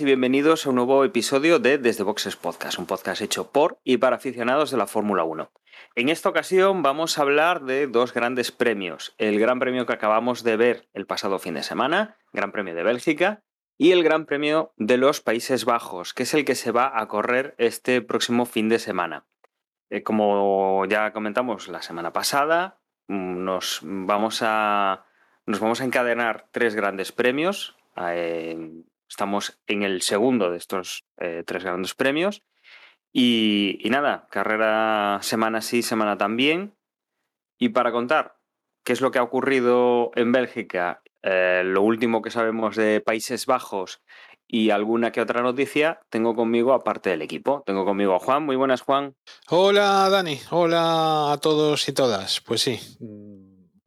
y bienvenidos a un nuevo episodio de Desde Boxes Podcast, un podcast hecho por y para aficionados de la Fórmula 1. En esta ocasión vamos a hablar de dos grandes premios, el Gran Premio que acabamos de ver el pasado fin de semana, Gran Premio de Bélgica, y el Gran Premio de los Países Bajos, que es el que se va a correr este próximo fin de semana. Eh, como ya comentamos la semana pasada, mm, nos vamos a, nos vamos a encadenar tres grandes premios. Estamos en el segundo de estos eh, tres grandes premios. Y, nada, carrera semana sí, semana también. Y para contar qué es lo que ha ocurrido en Bélgica, eh, lo último que sabemos de Países Bajos y alguna que otra noticia, tengo conmigo aparte del equipo. Tengo conmigo a Juan. Muy buenas, Juan. Hola Dani, hola a todos y todas. Pues sí,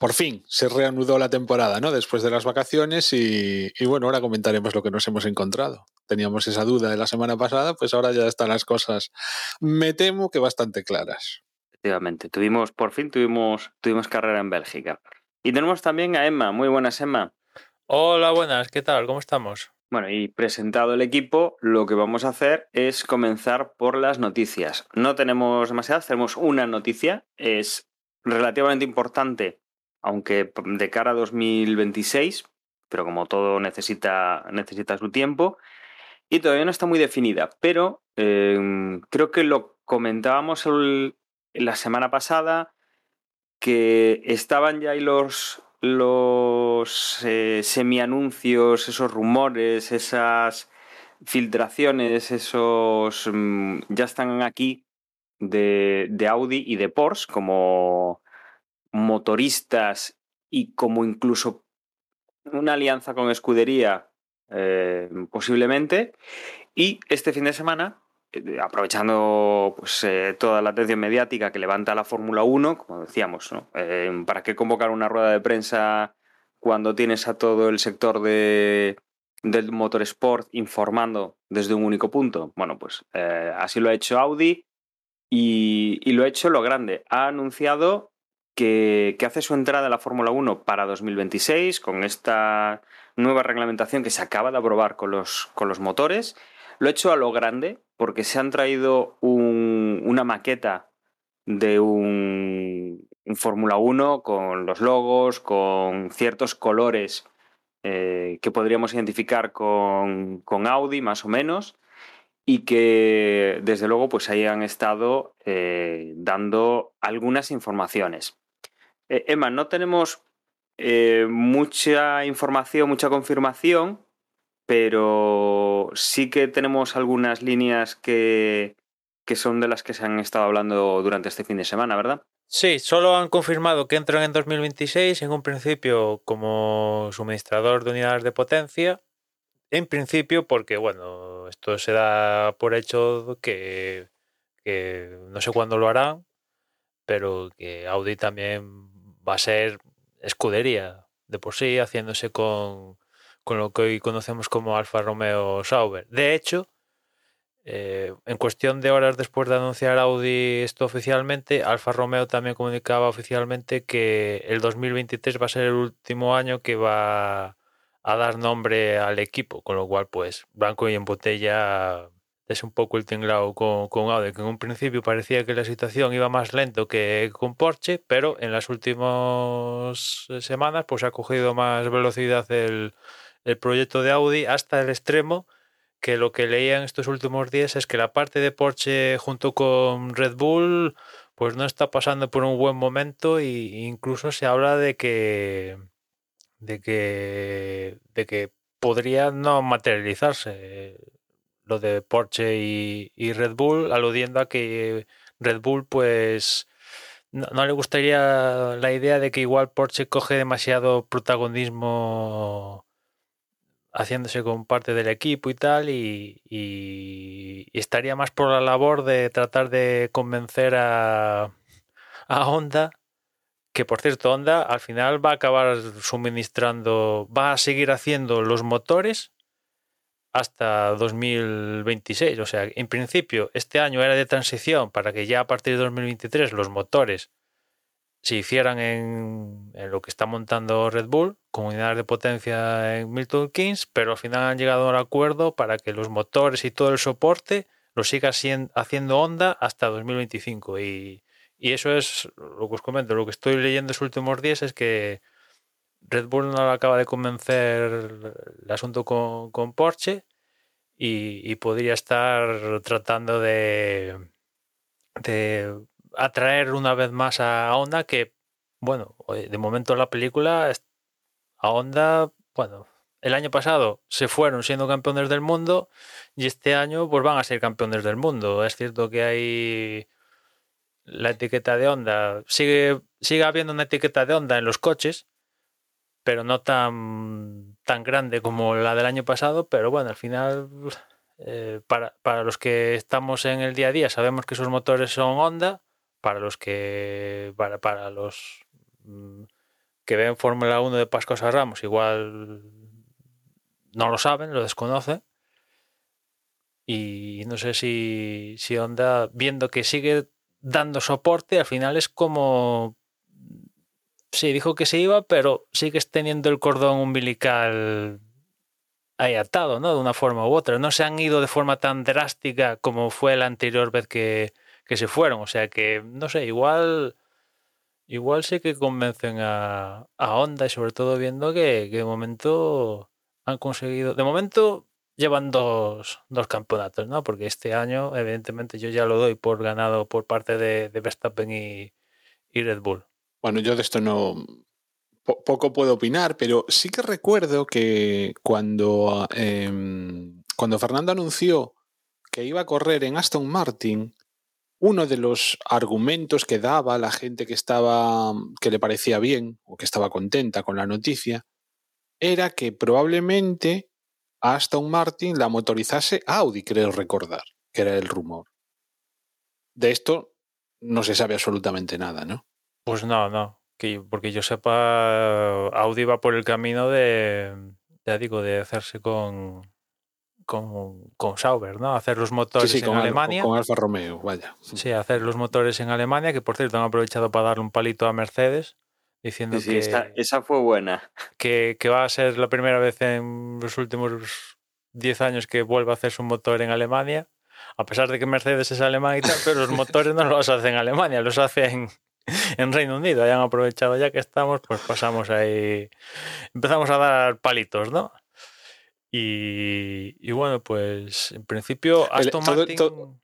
por fin se reanudó la temporada, ¿no? Después de las vacaciones y, y, bueno, ahora comentaremos lo que nos hemos encontrado. Teníamos esa duda de la semana pasada, pues ahora ya están las cosas, me temo que bastante claras. Efectivamente, tuvimos, por fin tuvimos, tuvimos carrera en Bélgica. Y tenemos también a Emma. Muy buenas, Emma. Hola, buenas, ¿qué tal? ¿Cómo estamos? Bueno, y presentado el equipo, lo que vamos a hacer es comenzar por las noticias. No tenemos demasiadas, tenemos una noticia, es relativamente importante, aunque de cara a 2026, pero como todo necesita, necesita su tiempo, y todavía no está muy definida, pero eh, creo que lo comentábamos la semana pasada, que estaban ya ahí los, los eh, semi-anuncios, esos rumores, esas filtraciones, esos mmm, ya están aquí de, Audi y de Porsche como motoristas y como incluso una alianza con escudería eh, posiblemente. Y este fin de semana, eh, aprovechando pues, eh, toda la atención mediática que levanta la Fórmula 1, como decíamos, ¿para qué convocar una rueda de prensa cuando tienes a todo el sector de, del motorsport informando desde un único punto? Bueno, pues así lo ha hecho Audi y, y, lo ha hecho lo grande. Ha anunciado que, hace su entrada a la Fórmula 1 para 2026 con esta nueva reglamentación que se acaba de aprobar con los, con los motores. Lo ha hecho a lo grande porque se han traído un, una maqueta de un, un Fórmula 1 con los logos, con ciertos colores eh, que podríamos identificar con, con, Audi más o menos y que desde luego pues ahí han estado eh, dando algunas informaciones. Eh, Emma, no tenemos eh, mucha información, mucha confirmación, pero sí que tenemos algunas líneas que, que son de las que se han estado hablando durante este fin de semana, ¿verdad? Sí, solo han confirmado que entran en 2026 en un principio como suministrador de unidades de potencia. En principio, porque bueno, esto se da por hecho que, que no sé cuándo lo harán, pero que Audi también va a ser escudería de por sí, haciéndose con, con lo que hoy conocemos como Alfa Romeo Sauber. De hecho, eh, en cuestión de horas después de anunciar Audi esto oficialmente, Alfa Romeo también comunicaba oficialmente que el 2023 va a ser el último año que va a dar nombre al equipo, con lo cual, pues, blanco y en botella es un poco el tinglado con, con Audi, que en un principio parecía que la situación iba más lento que con Porsche, pero en las últimas semanas pues ha cogido más velocidad el, el proyecto de Audi hasta el extremo que lo que leía en estos últimos días es que la parte de Porsche junto con Red Bull pues no está pasando por un buen momento e incluso se habla de que de que de que podría no materializarse lo de Porsche y, Red Bull aludiendo a que Red Bull pues no, le gustaría la idea de que igual Porsche coge demasiado protagonismo haciéndose con parte del equipo y tal, y, estaría más por la labor de tratar de convencer a Honda Que por cierto, Honda al final va a acabar suministrando, va a seguir haciendo los motores hasta 2026. O sea, en principio, este año era de transición para que ya a partir de 2023 los motores se hicieran en, en lo que está montando Red Bull, con unidades de potencia en Milton Keynes, pero al final han llegado a un acuerdo para que los motores y todo el soporte lo siga haciendo Honda hasta 2025. Y, y eso es lo que os comento. Lo que estoy leyendo estos últimos días es que Red Bull no acaba de convencer el asunto con, Porsche y, podría estar tratando de, de atraer una vez más a Honda que, bueno, de momento la película a Honda, bueno, el año pasado se fueron siendo campeones del mundo y este año pues van a ser campeones del mundo. Es cierto que hay la etiqueta de Honda, sigue, sigue habiendo una etiqueta de Honda en los coches, pero no tan, tan grande como la del año pasado, pero bueno, al final eh, para, para los que estamos en el día a día sabemos que esos motores son Honda, para los que para, para los mm, que ven Fórmula 1 de Pascos a Ramos igual no lo saben, lo desconocen. Y no sé si, si Honda viendo que sigue dando soporte al final es como sí, dijo que se iba, pero sigues teniendo el cordón umbilical ahí atado, ¿no? De una forma u otra. No se han ido de forma tan drástica como fue la anterior vez que, que se fueron. O sea que, no sé, igual. Igual sí que convencen a, Honda y sobre todo viendo que, que de momento han conseguido. De momento llevan dos, dos campeonatos, ¿no? Porque este año, evidentemente, yo ya lo doy por ganado por parte de, de Verstappen y, y Red Bull. Bueno, yo de esto no po- poco puedo opinar, pero sí que recuerdo que cuando, em, cuando Fernando anunció que iba a correr en Aston Martin, uno de los argumentos que daba la gente que estaba que le parecía bien o que estaba contenta con la noticia era que probablemente Aston Martin la motorizase Audi, creo recordar, que era el rumor. De esto no se sabe absolutamente nada, ¿no? Pues no, no. Que, porque yo sepa, Audi va por el camino de, ya digo, de hacerse con, con, con Sauber, ¿no? Hacer los motores Sí, sí, en con, Al- Alemania. con Alfa Romeo, vaya. Sí, hacer los motores en Alemania, que por cierto han aprovechado para darle un palito a Mercedes, diciendo Sí, sí, que, esa, esa fue buena. que, que va a ser la primera vez en los últimos 10 años que vuelva a hacer su motor en Alemania. A pesar de que Mercedes es alemán y tal, pero los motores no los hace en Alemania, los hace en, en Reino Unido. Hayan aprovechado ya que estamos, pues pasamos ahí. Empezamos a dar palitos, ¿no? Y, y bueno, pues en principio Aston Martin. todo-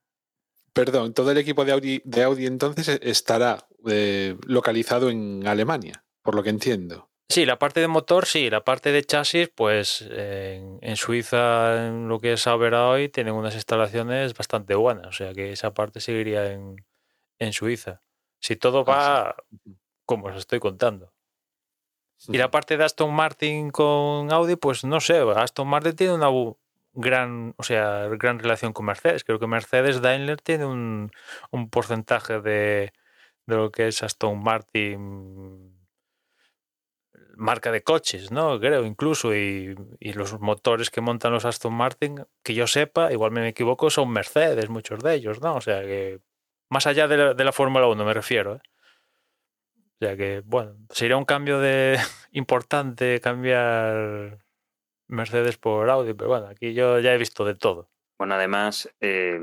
Perdón, todo el equipo de Audi, de Audi entonces e- estará eh, localizado en Alemania, por lo que entiendo. Sí, la parte de motor, sí, la parte de chasis, pues en, en Suiza, en lo que es Sauber hoy, tienen unas instalaciones bastante buenas, o sea que esa parte seguiría en, en Suiza. Si todo va como os estoy contando. Y la parte de Aston Martin con Audi, pues no sé, Aston Martin tiene una gran, o sea, gran relación con Mercedes. Creo que Mercedes Daimler tiene un, un porcentaje de, de lo que es Aston Martin marca de coches, ¿no? Creo, incluso, y, y los motores que montan los Aston Martin, que yo sepa, igual me equivoco, son Mercedes, muchos de ellos, ¿no? O sea que, más allá de la, de la Fórmula 1 me refiero, ¿eh? O sea que, bueno, sería un cambio de importante cambiar Mercedes por Audi, pero bueno, aquí yo ya he visto de todo. Bueno, además, eh,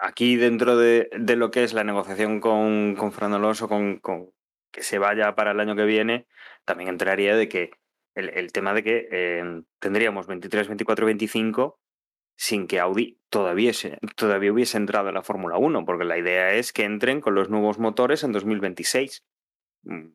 aquí dentro de, lo que es la negociación con, con Fernando Alonso, con, con que se vaya para el año que viene, también entraría de que el, tema de que eh, tendríamos 23, 24, 25 sin que Audi todavía, todavía hubiese entrado en la Fórmula 1, porque la idea es que entren con los nuevos motores en 2026. Mm,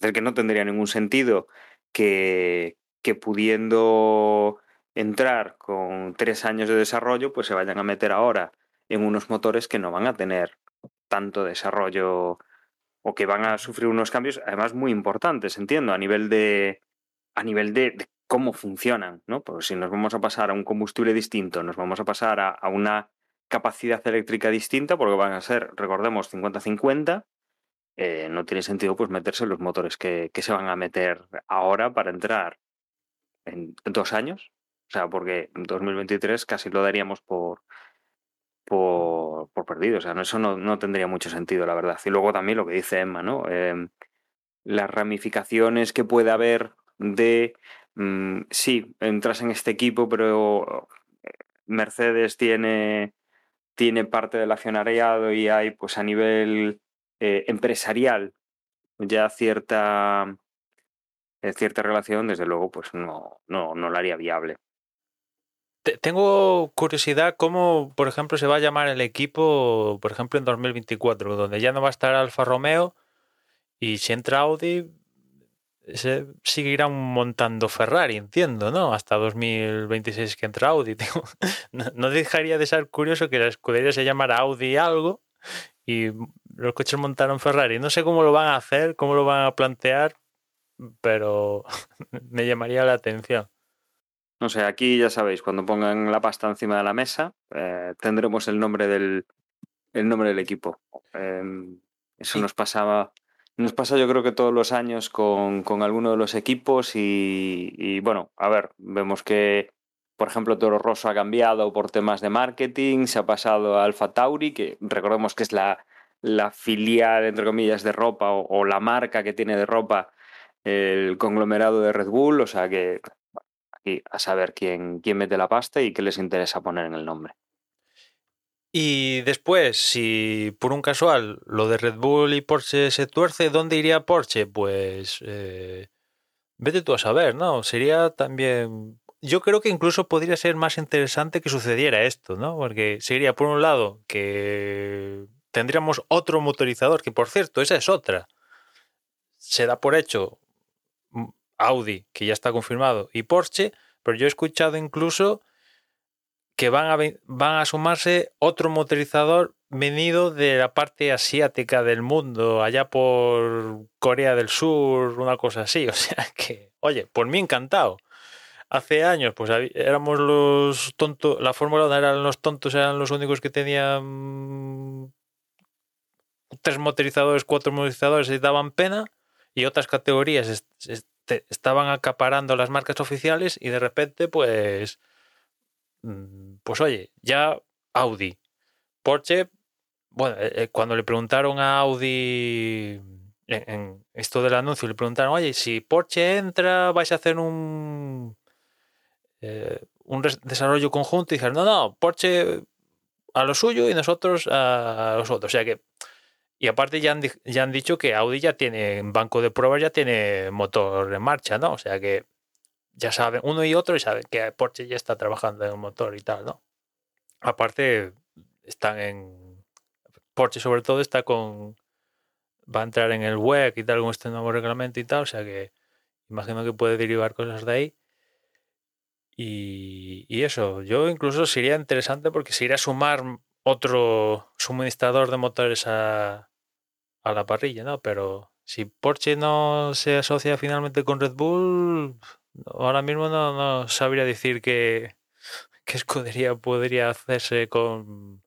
Es que no tendría ningún sentido que, que pudiendo entrar con tres años de desarrollo, pues se vayan a meter ahora en unos motores que no van a tener tanto desarrollo o que van a sufrir unos cambios, además muy importantes, entiendo, a nivel de a nivel de, de cómo funcionan, ¿no? Porque si nos vamos a pasar a un combustible distinto, nos vamos a pasar a, una capacidad eléctrica distinta, porque van a ser, recordemos, 50-50, eh, no tiene sentido pues meterse en los motores que, que se van a meter ahora para entrar en dos años. O sea, porque en 2023 casi lo daríamos por, por, perdido. O sea, eso no, no tendría mucho sentido, la verdad. Y luego también lo que dice Emma, ¿no? Em, las ramificaciones que puede haber de, mm, sí, entras en este equipo, pero eh, Mercedes tiene, tiene parte del accionariado y hay, pues a nivel eh, empresarial, ya cierta, eh, cierta relación, desde luego, pues no, no, no la haría viable. Te- Tengo curiosidad cómo, por ejemplo, se va a llamar el equipo, por ejemplo, en 2024, donde ya no va a estar Alfa Romeo y si entra Audi, se seguirán montando Ferrari, entiendo, ¿no? Hasta 2026 que entra Audi. Tengo- No, no dejaría de ser curioso que la escudería se llamara Audi algo y los coches montaron Ferrari. No sé cómo lo van a hacer, cómo lo van a plantear, pero me llamaría la atención. No sé, aquí ya sabéis, cuando pongan la pasta encima de la mesa, eh, tendremos el nombre del, el nombre del equipo. Eh, eso Sí. nos pasaba, nos pasa yo creo que todos los años con, con alguno de los equipos y, bueno, a ver, vemos que, por ejemplo, Toro Rosso ha cambiado por temas de marketing, se ha pasado a Alfa Tauri, que recordemos que es la, la filial, entre comillas, de ropa o, o la marca que tiene de ropa el conglomerado de Red Bull, o sea que aquí a saber quién, quién mete la pasta y qué les interesa poner en el nombre. Y después, si por un casual lo de Red Bull y Porsche se tuerce, ¿dónde iría Porsche? Pues eh, vete tú a saber, ¿no? Sería también... Yo creo que incluso podría ser más interesante que sucediera esto, ¿no? Porque sería, por un lado, que tendríamos otro motorizador, que por cierto, esa es otra. Se da por hecho mm, Audi, que ya está confirmado, y Porsche, pero yo he escuchado incluso que van a, van a sumarse otro motorizador venido de la parte asiática del mundo, allá por Corea del Sur, una cosa así. O sea que, oye, por mí encantado. Hace años, pues éramos los tontos, la Fórmula 1 eran los tontos, eran los únicos que tenían tres motorizadores, cuatro motorizadores y daban pena, y otras categorías est- est- estaban acaparando las marcas oficiales y de repente, pues Pues oye, ya Audi. Porsche, bueno, eh, eh, cuando le preguntaron a Audi en, esto del anuncio, le preguntaron, oye, si Porsche entra, vais a hacer un, eh, un desarrollo conjunto. Y dijeron, no, no, Porsche a lo suyo y nosotros a los otros. O sea que, y aparte ya han, ya han dicho que Audi ya tiene, en banco de pruebas ya tiene motor en marcha, ¿no? O sea que ya saben, uno y otro y saben que Porsche ya está trabajando en un motor y tal, ¿no? Aparte, están en. Porsche, sobre todo, está con. Va a entrar en el WEC y tal, con este nuevo reglamento y tal, o sea que imagino que puede derivar cosas de ahí. Y, y eso, yo incluso sería interesante porque sería sumar otro suministrador de motores a, a la parrilla, ¿no? Pero si Porsche no se asocia finalmente con Red Bull, ahora mismo no, no sabría decir qué, qué escudería podría hacerse con,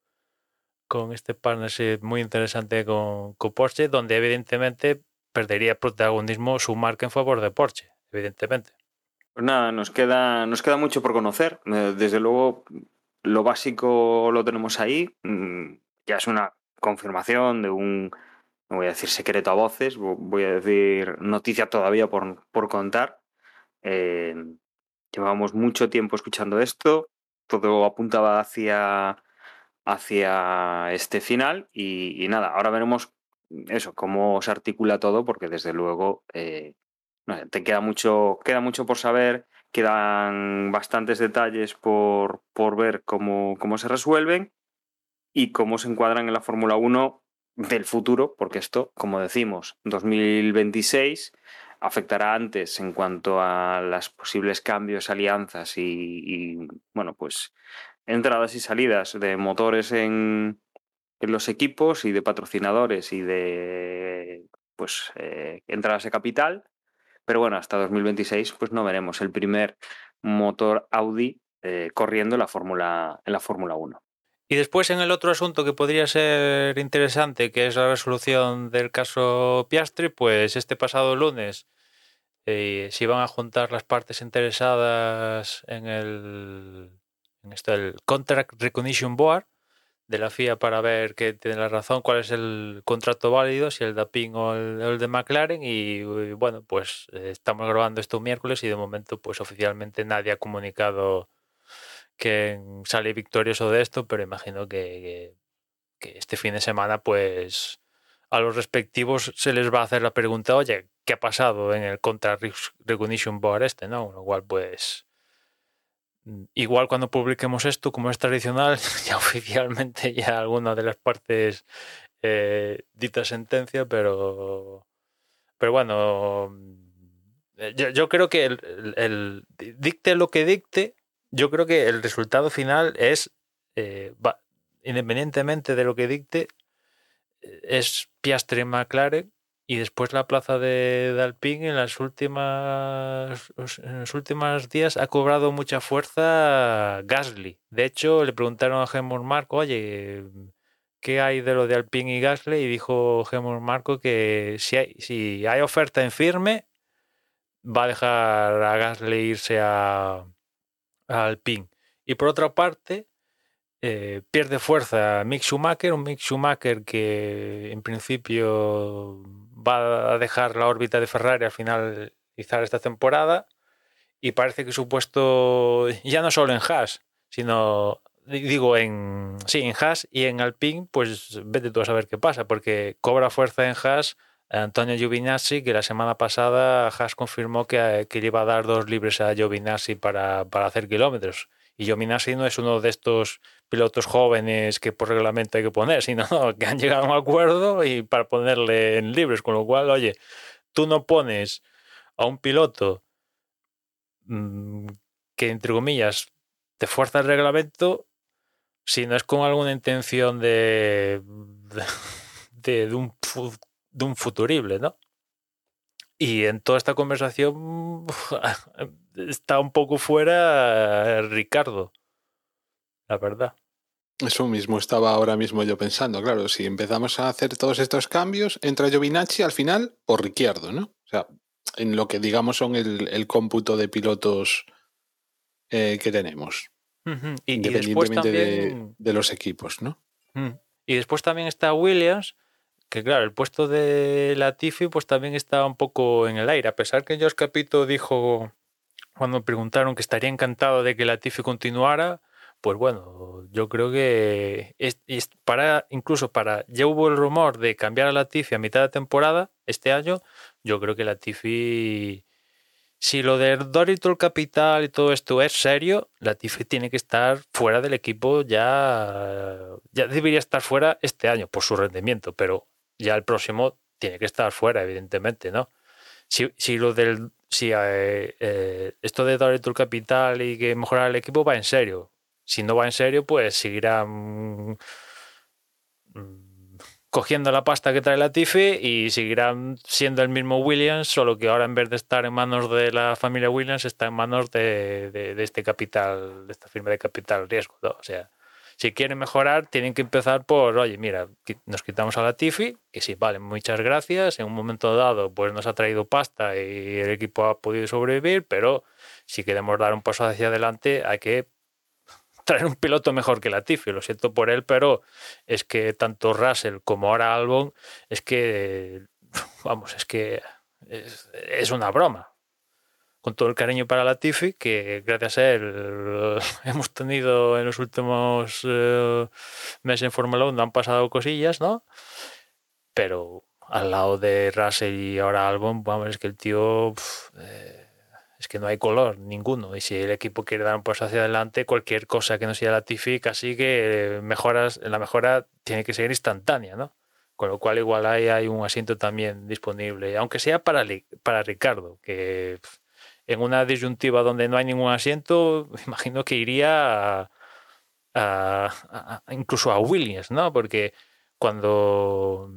con este partnership muy interesante con, con Porsche, donde evidentemente perdería protagonismo su marca en favor de Porsche, evidentemente. Pues nada, nos queda, nos queda mucho por conocer. Eh, Desde luego, lo básico lo tenemos ahí. Mm, Ya es una confirmación de un, no voy a decir secreto a voces, vo- voy a decir noticia todavía por, por contar. Eh, llevábamos mucho tiempo escuchando esto, todo apuntaba hacia, hacia este final y, nada, ahora veremos eso, cómo se articula todo, porque desde luego eh, te queda mucho, queda mucho por saber, quedan bastantes detalles por, por ver cómo, cómo se resuelven y cómo se encuadran en la Fórmula 1 del futuro, porque esto, como decimos, 2026 afectará antes en cuanto a las posibles cambios, alianzas y, bueno, pues entradas y salidas de motores en, en los equipos y de patrocinadores y de pues eh, entradas de capital. Pero bueno, hasta 2026 pues no veremos el primer motor Audi eh, corriendo en la Fórmula 1. Y después en el otro asunto que podría ser interesante, que es la resolución del caso Piastri, pues este pasado lunes eh, se iban a juntar las partes interesadas en el, en el Contract Recognition Board de la FIA para ver que tiene la razón, cuál es el contrato válido, si el de Alpine o el, de McLaren. Y, y bueno, pues eh, estamos grabando esto un miércoles y de momento, pues oficialmente nadie ha comunicado que sale victorioso de esto, pero imagino que, este fin de semana, pues a los respectivos se les va a hacer la pregunta, oye, ¿qué ha pasado en el Contract Recognition Board este? ¿no? Lo cual, pues, igual cuando publiquemos esto, como es tradicional, ya oficialmente ya alguna de las partes eh, dita sentencia, pero, pero bueno, yo, yo creo que el, el, el, dicte lo que dicte, yo creo que el resultado final es, eh, independientemente de lo que dicte, es Piastri McLaren y después la plaza de, Alpine en las últimas los últimos días ha cobrado mucha fuerza Gasly. De hecho, le preguntaron a Helmut Marco, oye, ¿qué hay de lo de Alpine y Gasly? Y dijo Helmut Marco que si hay, si hay oferta en firme, va a dejar a Gasly irse a, a Alpine. Y por otra parte, eh, pierde fuerza Mick Schumacher, un Mick Schumacher que en principio va a dejar la órbita de Ferrari al finalizar esta temporada y parece que su puesto ya no solo en Haas, sino digo en sí, en Haas y en Alpine, pues vete tú a saber qué pasa, porque cobra fuerza en Haas Antonio Giovinazzi, que la semana pasada Haas confirmó que, que le iba a dar dos libres a Giovinazzi para, para hacer kilómetros. Y Giovinazzi no es uno de estos pilotos jóvenes que por reglamento hay que poner, sino que han llegado a un acuerdo y para ponerle en libres, con lo cual, oye, tú no pones a un piloto mmm, que, entre comillas, te fuerza el reglamento si no es con alguna intención de, de, de, un, de un futurible, ¿no? Y en toda esta conversación está un poco fuera Ricardo la verdad. Eso mismo estaba ahora mismo yo pensando, claro, si empezamos a hacer todos estos cambios, entra Giovinacci al final o Ricciardo, ¿no? O sea, en lo que digamos son el, el cómputo de pilotos eh, que tenemos. Uh -huh. y, independientemente y también... de, de, los equipos, ¿no? Uh -huh. Y después también está Williams, que claro, el puesto de Latifi pues también está un poco en el aire, a pesar que Josh Capito dijo cuando me preguntaron que estaría encantado de que Latifi continuara, pues bueno, yo creo que es, para incluso para ya hubo el rumor de cambiar a Latifi a mitad de temporada este año, yo creo que Latifi si lo de Doritol Capital y todo esto es serio, Latifi tiene que estar fuera del equipo ya ya debería estar fuera este año por su rendimiento, pero ya el próximo tiene que estar fuera evidentemente, ¿no? Si, si lo del si eh, eh, esto de Doritol Capital y que mejorar el equipo va en serio, si no va en serio, pues seguirá mmm, cogiendo la pasta que trae la Tifi y seguirán siendo el mismo Williams, solo que ahora en vez de estar en manos de la familia Williams, está en manos de, de, este capital, de esta firma de capital riesgo. O sea, si quieren mejorar, tienen que empezar por, oye, mira, nos quitamos a la Tifi, que sí, vale, muchas gracias. En un momento dado, pues nos ha traído pasta y el equipo ha podido sobrevivir, pero si queremos dar un paso hacia adelante, hay que traer un piloto mejor que Latifi, lo siento por él, pero es que tanto Russell como ahora Albon, es que, vamos, es que es una broma. Con todo el cariño para Latifi, que gracias a él hemos tenido en los últimos eh, meses en Fórmula 1, han pasado cosillas, ¿no? Pero al lado de Russell y ahora Albon, vamos, es que el tío... Pff, eh, es que no hay color ninguno. Y si el equipo quiere dar un paso hacia adelante, cualquier cosa que no sea la Tifi, casi que mejoras, la mejora tiene que ser instantánea, ¿no? Con lo cual igual hay, hay un asiento también disponible, aunque sea para, para Ricardo, que en una disyuntiva donde no hay ningún asiento, imagino que iría a, incluso a Williams, ¿no? Porque cuando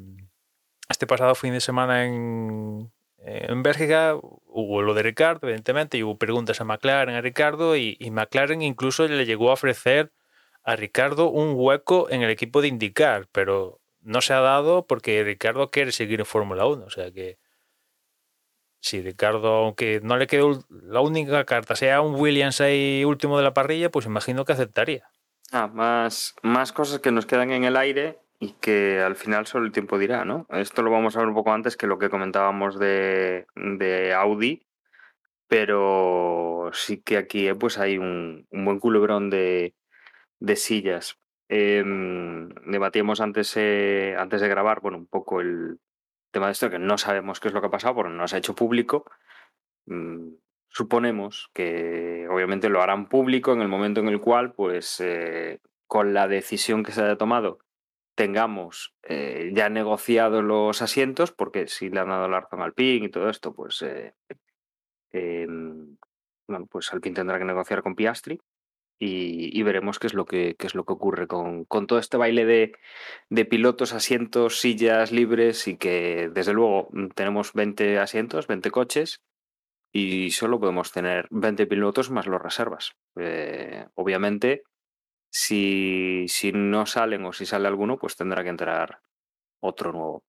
este pasado fin de semana en, en Bélgica hubo lo de Ricardo, evidentemente, y hubo preguntas a McLaren, a Ricardo, y, y, McLaren incluso le llegó a ofrecer a Ricardo un hueco en el equipo de indicar, pero no se ha dado porque Ricardo quiere seguir en Fórmula 1. O sea que si Ricardo, aunque no le quedó la única carta, sea un Williams ahí último de la parrilla, pues imagino que aceptaría. Ah, más, más cosas que nos quedan en el aire y que al final solo el tiempo dirá, ¿no? Esto lo vamos a ver un poco antes que lo que comentábamos de, de Audi, pero sí que aquí pues hay un, un buen culebrón de, de sillas. Em, debatíamos antes, eh, antes de grabar, bueno, un poco el tema de esto, que no sabemos qué es lo que ha pasado porque no se ha hecho público. Mm, suponemos que obviamente lo harán público en el momento en el cual, pues, eh, con la decisión que se haya tomado, tengamos eh, ya negociados los asientos, porque si le han dado la razón al PIN y todo esto, pues, eh, em, bueno, pues Alpine tendrá que negociar con Piastri y, veremos qué es lo que, qué es lo que ocurre con, con todo este baile de, de pilotos, asientos, sillas libres y que desde luego mm, tenemos 20 asientos, 20 coches y solo podemos tener 20 pilotos más los reservas. Eh, obviamente, si, si no salen o si sale alguno, pues tendrá que entrar otro nuevo.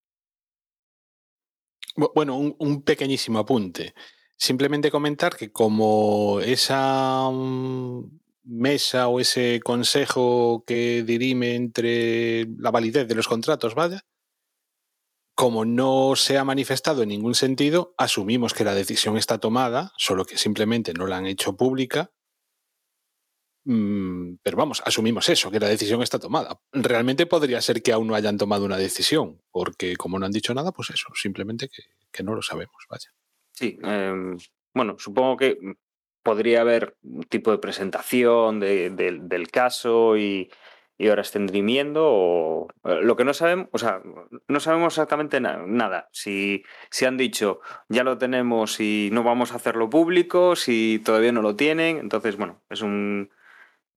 Bu- Bueno, un, un pequeñísimo apunte. Simplemente comentar que como esa mm, mesa o ese consejo que dirime entre la validez de los contratos, vaya, como no se ha manifestado en ningún sentido, asumimos que la decisión está tomada, solo que simplemente no la han hecho pública. Mm, Pero vamos, asumimos eso, que la decisión está tomada. Realmente podría ser que aún no hayan tomado una decisión, porque como no han dicho nada, pues eso, simplemente que, no lo sabemos, vaya. Sí, em, bueno, supongo que podría haber un tipo de presentación de- del- caso y, y ahora estén dirimiendo o eh, lo que no sabemos, o sea, no sabemos exactamente na- nada. Si, si han dicho ya lo tenemos y no vamos a hacerlo público, si todavía no lo tienen, entonces, bueno, es un,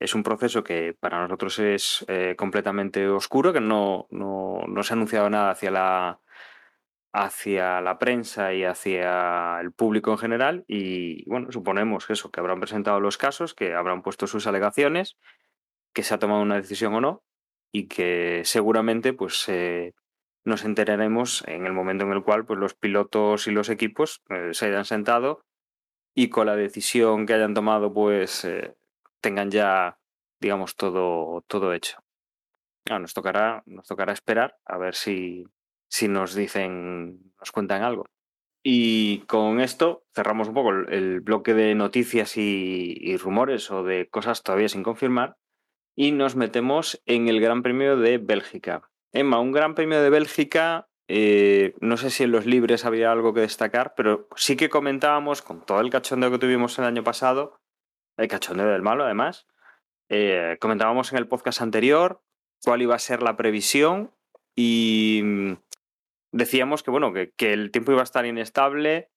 es un proceso que para nosotros es eh, completamente oscuro, que no, no, no se ha anunciado nada hacia la, hacia la prensa y hacia el público en general y bueno, suponemos que eso, que habrán presentado los casos, que habrán puesto sus alegaciones, que se ha tomado una decisión o no y que seguramente pues eh, nos enteraremos en el momento en el cual pues los pilotos y los equipos eh, se hayan sentado y con la decisión que hayan tomado pues eh, tengan ya digamos todo todo hecho. Ah, nos tocará nos tocará esperar a ver si si nos dicen, nos cuentan algo. Y con esto cerramos un poco el, bloque de noticias y, y rumores o de cosas todavía sin confirmar y nos metemos en el Gran Premio de Bélgica. Emma, un Gran Premio de Bélgica, eh, no sé si en los libres había algo que destacar, pero sí que comentábamos con todo el cachondeo que tuvimos el año pasado, el cachondeo del malo además, eh, comentábamos en el podcast anterior cuál iba a ser la previsión y mm, decíamos que bueno, que, que el tiempo iba a estar inestable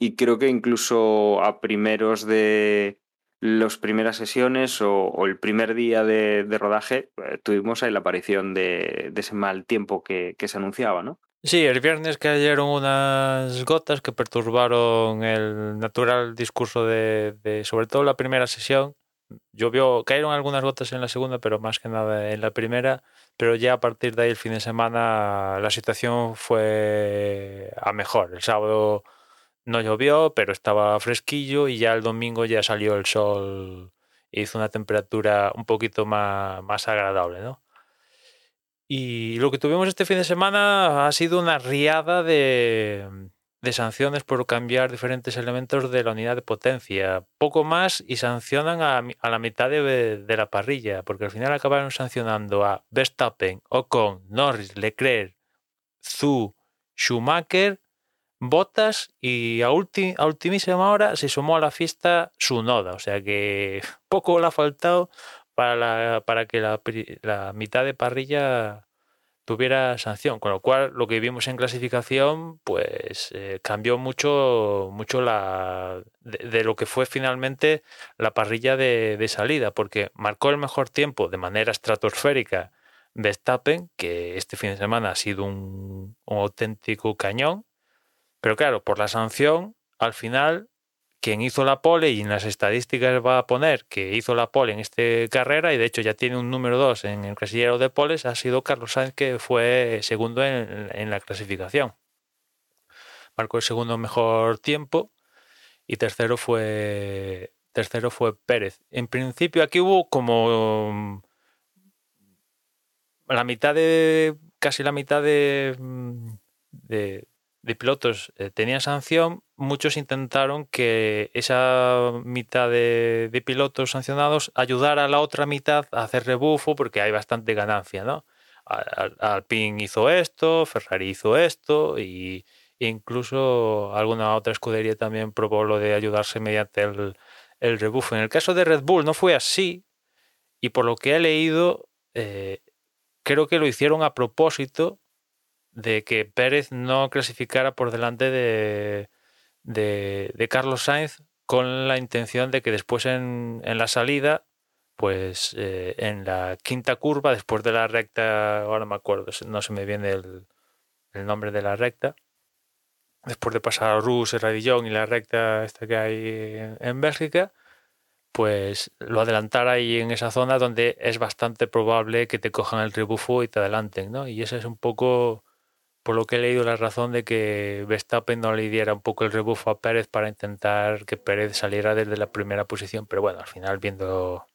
y creo que incluso a primeros de las primeras sesiones o, el primer día de, rodaje eh, tuvimos ahí la aparición de, ese mal tiempo que, que se anunciaba, ¿no? Sí, el viernes cayeron unas gotas que perturbaron el natural discurso de sobre todo la primera sesión. Llovió, cayeron algunas gotas en la segunda, pero más que nada en la primera. Pero ya a partir de ahí el fin de semana la situación fue a mejor. El sábado no llovió, pero estaba fresquillo y ya el domingo ya salió el sol e hizo una temperatura un poquito más, más agradable, ¿no? Y lo que tuvimos este fin de semana ha sido una riada de, de sanciones por cambiar diferentes elementos de la unidad de potencia. Poco más y sancionan a, a la mitad de, de la parrilla, porque al final acabaron sancionando a Verstappen, Ocon, Norris, Leclerc, Zhu, Schumacher, Bottas y a, ulti- a ultimísima hora se sumó a la fiesta Sunoda. O sea que poco le ha faltado para, la- para que la, la mitad de parrilla tuviera sanción, con lo cual lo que vimos en clasificación pues eh, cambió mucho mucho la de, de lo que fue finalmente la parrilla de, de salida, porque marcó el mejor tiempo de manera estratosférica Verstappen, que este fin de semana ha sido un, un auténtico cañón, pero claro, por la sanción, al final quien hizo la pole y en las estadísticas va a poner que hizo la pole en esta carrera y de hecho ya tiene un número 2 en el casillero de poles, ha sido Carlos Sainz que fue segundo en, en la clasificación. Marcó el segundo mejor tiempo y tercero fue tercero fue Pérez. En principio aquí hubo como mm, la mitad de casi la mitad de, mm, de, pilotos eh, tenían sanción, muchos intentaron que esa mitad de, pilotos sancionados ayudara a la otra mitad a hacer rebufo porque hay bastante ganancia, ¿no? Al, Alpine hizo esto, Ferrari hizo esto y incluso alguna otra escudería también probó lo de ayudarse mediante el, el rebufo. En el caso de Red Bull no fue así y por lo que he leído eh, creo que lo hicieron a propósito de que Pérez no clasificara por delante de, de, Carlos Sainz con la intención de que después en, en la salida, pues eh, en la quinta curva, después de la recta, ahora me acuerdo, no se me viene el, el nombre de la recta, después de pasar a Rus, Radillón y la recta esta que hay en, en Bélgica, pues lo adelantar ahí en esa zona donde es bastante probable que te cojan el rebufo y te adelanten, ¿no? Y esa es un poco, por lo que he leído, la razón de que Verstappen no le diera un poco el rebufo a Pérez para intentar que Pérez saliera desde la primera posición. Pero bueno, al final, viendo,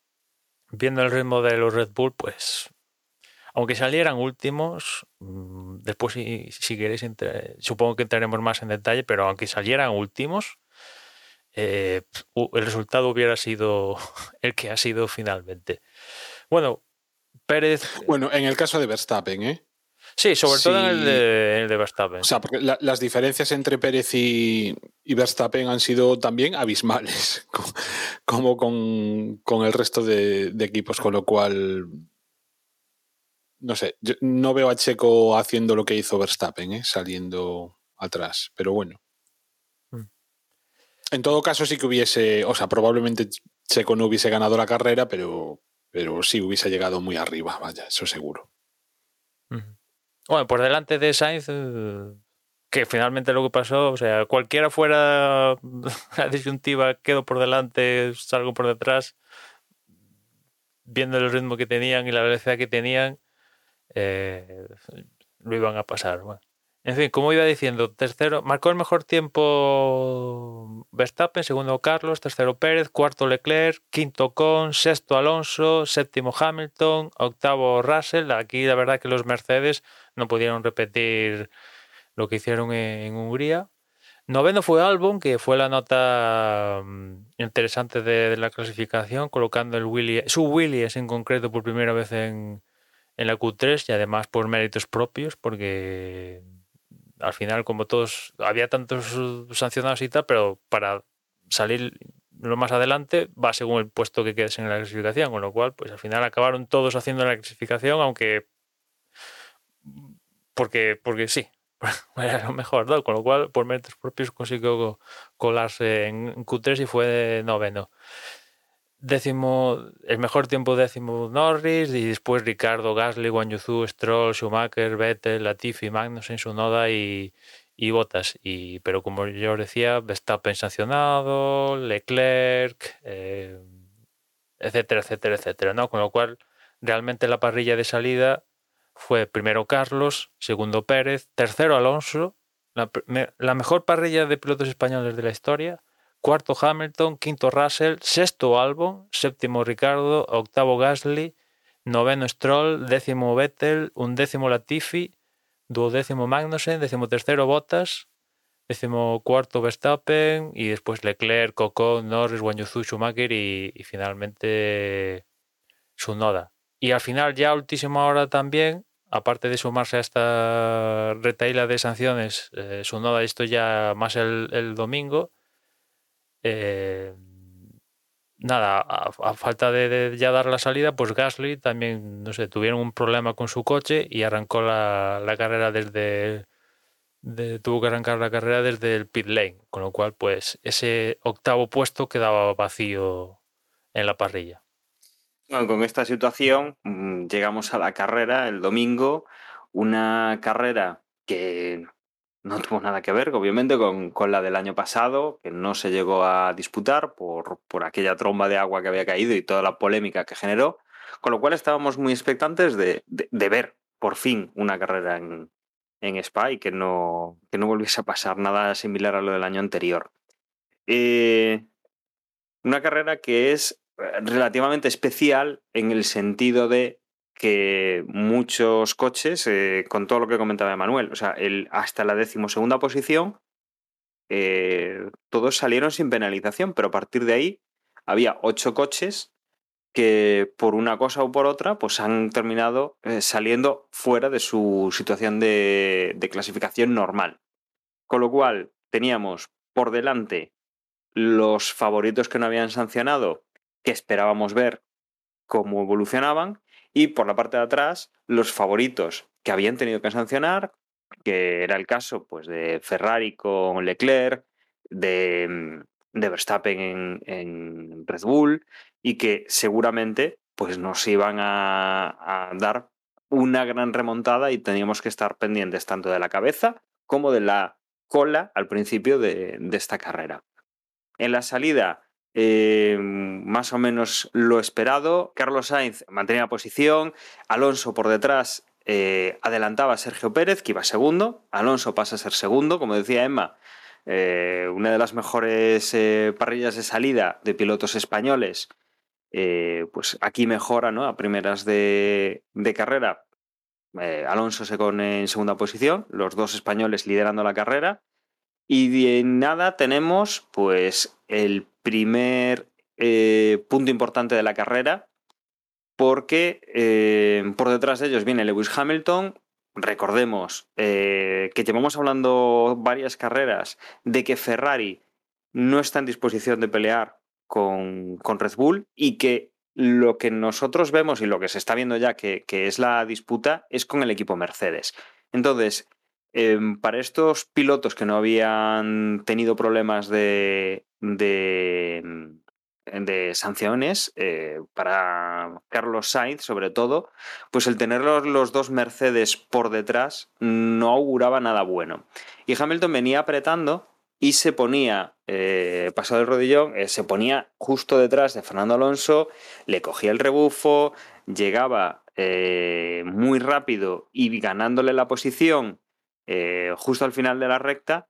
viendo el ritmo de los Red Bull, pues aunque salieran últimos, mm, después si, si queréis, supongo que entraremos más en detalle, pero aunque salieran últimos, eh, el resultado hubiera sido el que ha sido finalmente. Bueno, Pérez. Bueno, en el caso de Verstappen, ¿eh? Sí, sobre sí. todo en el de, en el de, Verstappen. O sea, porque la, las diferencias entre Pérez y, y, Verstappen han sido también abismales, como con, con el resto de, de, equipos, con lo cual. No sé, yo no veo a Checo haciendo lo que hizo Verstappen, ¿eh? saliendo atrás, pero bueno. En todo caso, sí que hubiese, o sea, probablemente Checo no hubiese ganado la carrera, pero, pero sí hubiese llegado muy arriba, vaya, eso seguro. Bueno, por delante de Sainz, eh, que finalmente lo que pasó, o sea, cualquiera fuera la disyuntiva, quedo por delante, salgo por detrás, viendo el ritmo que tenían y la velocidad que tenían, eh, lo iban a pasar. En fin, como iba diciendo, tercero, marcó el mejor tiempo Verstappen, segundo Carlos, tercero Pérez, cuarto Leclerc, quinto Con, sexto Alonso, séptimo Hamilton, octavo Russell. Aquí la verdad que los Mercedes no pudieron repetir lo que hicieron en, Hungría. Noveno fue Albon, que fue la nota um, interesante de, la clasificación, colocando el Williams, su Williams en concreto por primera vez en, en la Q3 y además por méritos propios, porque al final, como todos, había tantos sancionados y tal, pero para salir lo más adelante va según el puesto que quedes en la clasificación, con lo cual, pues al final acabaron todos haciendo la clasificación, aunque porque, porque sí, era lo mejor, ¿no? Con lo cual, por méritos propios consiguió colarse en Q3 y fue noveno décimo, el mejor tiempo décimo Norris y después Ricardo, Gasly, Guan Yuzu, Stroll, Schumacher, Vettel, Latifi, Magnussen, Sunoda y, y Bottas. Y, pero como yo os decía, Verstappen sancionado, Leclerc, eh, etcétera, etcétera, etcétera, ¿no? Con lo cual, realmente la parrilla de salida fue primero Carlos, segundo Pérez, tercero Alonso, la, mejor parrilla de pilotos españoles de la historia cuarto Hamilton, quinto Russell, sexto Albon, séptimo Ricardo, octavo Gasly, noveno Stroll, décimo Vettel, undécimo Latifi, duodécimo Magnussen, décimo tercero Bottas, décimo cuarto Verstappen y después Leclerc, Ocon, Norris, Wanyuzu, Schumacher y, y finalmente Sunoda. Y al final ya a última hora también, aparte de sumarse a esta retaíla de sanciones, eh, Sunoda esto ya más el, domingo, eh, nada, a, falta de, ya dar la salida, pues Gasly también, no sé, tuvieron un problema con su coche y arrancó la, carrera desde. De, tuvo que arrancar la carrera desde el pit lane, con lo cual, pues ese octavo puesto quedaba vacío en la parrilla. Con esta situación mmm, llegamos a la carrera el domingo, una carrera que no tuvo nada que ver, obviamente, con, con, la del año pasado, que no se llegó a disputar por, por, aquella tromba de agua que había caído y toda la polémica que generó, con lo cual estábamos muy expectantes de, de, de ver por fin una carrera en, en Spa y que no, que no volviese a pasar nada similar a lo del año anterior. Eh, una carrera que es relativamente especial en el sentido de que muchos coches, eh, con todo lo que comentaba Manuel, o sea, el, hasta la decimosegunda posición, eh, todos salieron sin penalización, pero a partir de ahí había ocho coches que por una cosa o por otra, pues han terminado eh, saliendo fuera de su situación de clasificación normal. Con lo cual, teníamos por delante los favoritos que no habían sancionado, que esperábamos ver cómo evolucionaban, y por la parte de atrás los favoritos que habían tenido que sancionar, que era el caso pues, de Ferrari con Leclerc, de, de Verstappen en, en, Red Bull, y que seguramente pues, nos iban a, a dar una gran remontada y teníamos que estar pendientes tanto de la cabeza como de la cola al principio de, de esta carrera. En la salida eh, más o menos lo esperado. Carlos Sainz mantenía la posición, Alonso por detrás eh, adelantaba a Sergio Pérez, que iba segundo, Alonso pasa a ser segundo, como decía Emma, eh, una de las mejores parrillas de salida de pilotos españoles, pues aquí mejora ¿no? a primeras de, de carrera. Alonso se pone en segunda posición, los dos españoles liderando la carrera. Y de nada tenemos pues el primer eh, punto importante de la carrera, porque eh, por detrás de ellos viene Lewis Hamilton. Recordemos eh, que llevamos hablando varias carreras de que Ferrari no está en disposición de pelear con, con Red Bull y que lo que nosotros vemos y lo que se está viendo ya que, que es la disputa es con el equipo Mercedes. Entonces, eh, para estos pilotos que no habían tenido problemas de, de, mm, sanciones, eh, para Carlos Sainz sobre todo, pues el tener los, dos Mercedes por detrás no auguraba nada bueno. Y Hamilton venía apretando y se ponía, eh, pasado el rodillón, eh, se ponía justo detrás de Fernando Alonso, le cogía el rebufo, llegaba muy rápido y ganándole la posición eh, justo al final de la recta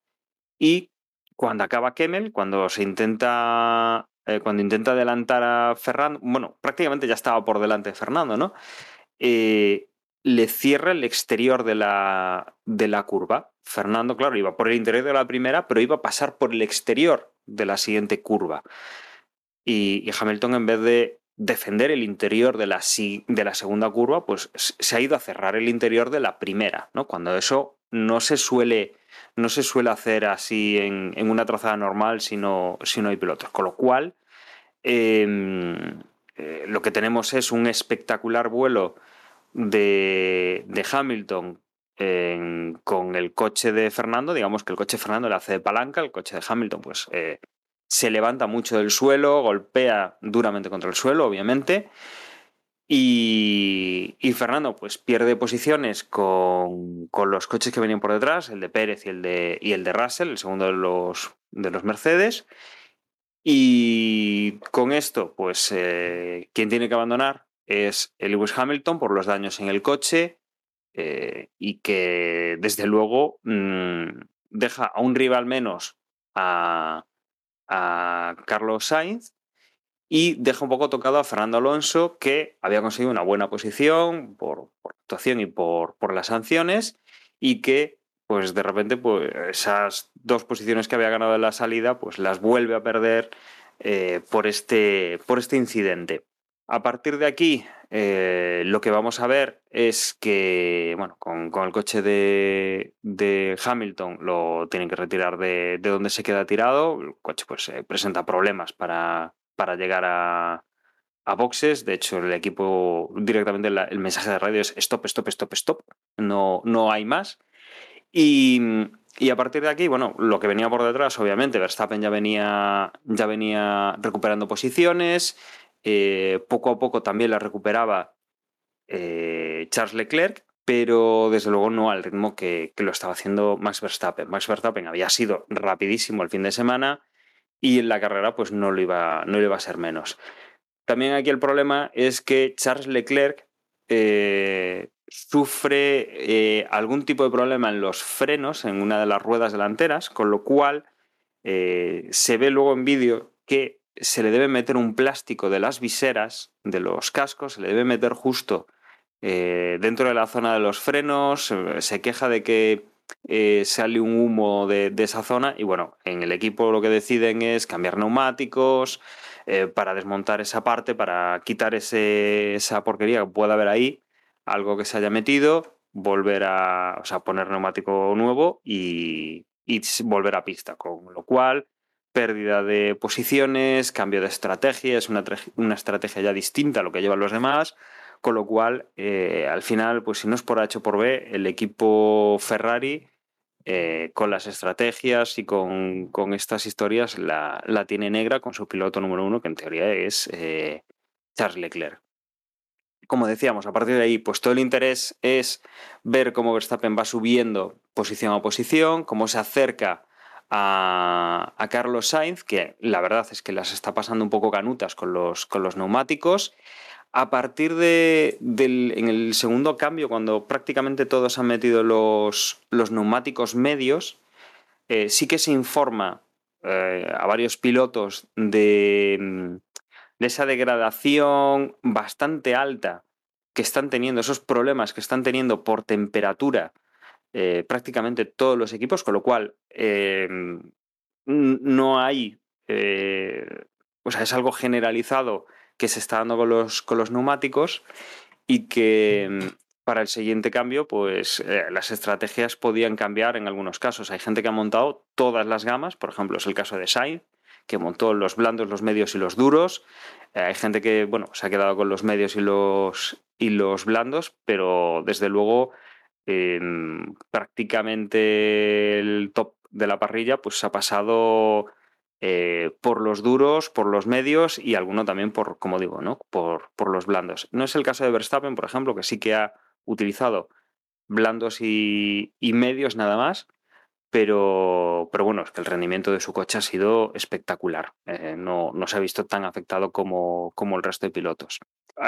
y cuando acaba Kemmel, cuando se intenta eh, cuando intenta adelantar a Fernando, bueno, prácticamente ya estaba por delante de Fernando, ¿no? Eh, le cierra el exterior de la, de la curva. Fernando, claro, iba por el interior de la primera, pero iba a pasar por el exterior de la siguiente curva. Y, y Hamilton, en vez de defender el interior de la, de la segunda curva, pues se ha ido a cerrar el interior de la primera, ¿no? Cuando eso no se suele, no se suele hacer así en, en una trazada normal si no, si no, hay pilotos. Con lo cual, eh, eh, lo que tenemos es un espectacular vuelo de, de Hamilton con el coche de Fernando. Digamos que el coche de Fernando le hace de palanca, el coche de Hamilton, pues. Eh, se levanta mucho del suelo, golpea duramente contra el suelo, obviamente, y, Fernando pues pierde posiciones con, con, los coches que venían por detrás, el de Pérez y el de, y el de Russell, el segundo de los, de los Mercedes. Y con esto, pues eh, quien tiene que abandonar es Lewis Hamilton por los daños en el coche eh, y que desde luego mmm, deja a un rival menos a, a Carlos Sainz y deja un poco tocado a Fernando Alonso, que había conseguido una buena posición por, por actuación y por, por, las sanciones, y que, pues de repente, pues esas dos posiciones que había ganado en la salida, pues las vuelve a perder eh, por, este, por este incidente. A partir de aquí, eh, lo que vamos a ver es que, bueno, con, con el coche de, de, Hamilton lo tienen que retirar de, de, donde se queda tirado. El coche, pues, eh, presenta problemas para, para llegar a, a, boxes. De hecho, el equipo directamente el mensaje de radio es stop, stop, stop, stop. No, no hay más. Y, y, a partir de aquí, bueno, lo que venía por detrás, obviamente, Verstappen ya venía, ya venía recuperando posiciones. Eh, poco a poco también la recuperaba eh, Charles Leclerc. pero desde luego no al ritmo que, que, lo estaba haciendo Max Verstappen. Max Verstappen había sido rapidísimo el fin de semana y en la carrera pues no lo iba, no iba a ser menos. También aquí el problema es que Charles Leclerc eh, sufre eh, algún tipo de problema en los frenos, en una de las ruedas delanteras, con lo cual eh, se ve luego en vídeo que se le debe meter un plástico de las viseras, de los cascos, se le debe meter justo dentro de la zona de los frenos, se queja de que eh, sale un humo de, esa zona y bueno, en el equipo lo que deciden es cambiar neumáticos eh, para desmontar esa parte, para quitar ese, esa porquería que pueda haber ahí, algo que se haya metido, volver a o sea, poner neumático nuevo y, y volver a pista, con lo cual pérdida de posiciones, cambio de estrategia, es una, una, estrategia ya distinta a lo que llevan los demás, con lo cual, eh, al final, pues si no es por H o por B, el equipo Ferrari, eh, con las estrategias y con, con estas historias, la, la, tiene negra con su piloto número uno, que en teoría es eh, Charles Leclerc. Como decíamos, a partir de ahí, pues todo el interés es ver cómo Verstappen va subiendo posición a posición, cómo se acerca a, a, Carlos Sainz, que la verdad es que las está pasando un poco canutas con los, con los neumáticos. A partir de, del, en el segundo cambio, cuando prácticamente todos han metido los, los neumáticos medios, eh, sí que se informa eh, a varios pilotos de, de esa degradación bastante alta que están teniendo, esos problemas que están teniendo por temperatura eh, prácticamente todos los equipos, con lo cual no hay, o sea, es algo generalizado que se está dando con los, con los neumáticos y que para el siguiente cambio, pues eh, las estrategias podían cambiar en algunos casos. Hay gente que ha montado todas las gamas, por ejemplo, es el caso de Sainz, que montó los blandos, los medios y los duros. Eh, hay gente que, bueno, se ha quedado con los medios y los, y los blandos, pero desde luego eh, prácticamente el top de la parrilla pues ha pasado eh, por los duros, por los medios y alguno también por, como digo, ¿no? por, por los blandos. No es el caso de Verstappen, por ejemplo, que sí que ha utilizado blandos y, medios nada más, pero, pero, bueno, es que el rendimiento de su coche ha sido espectacular. Eh, no, no, se ha visto tan afectado como, como el resto de pilotos.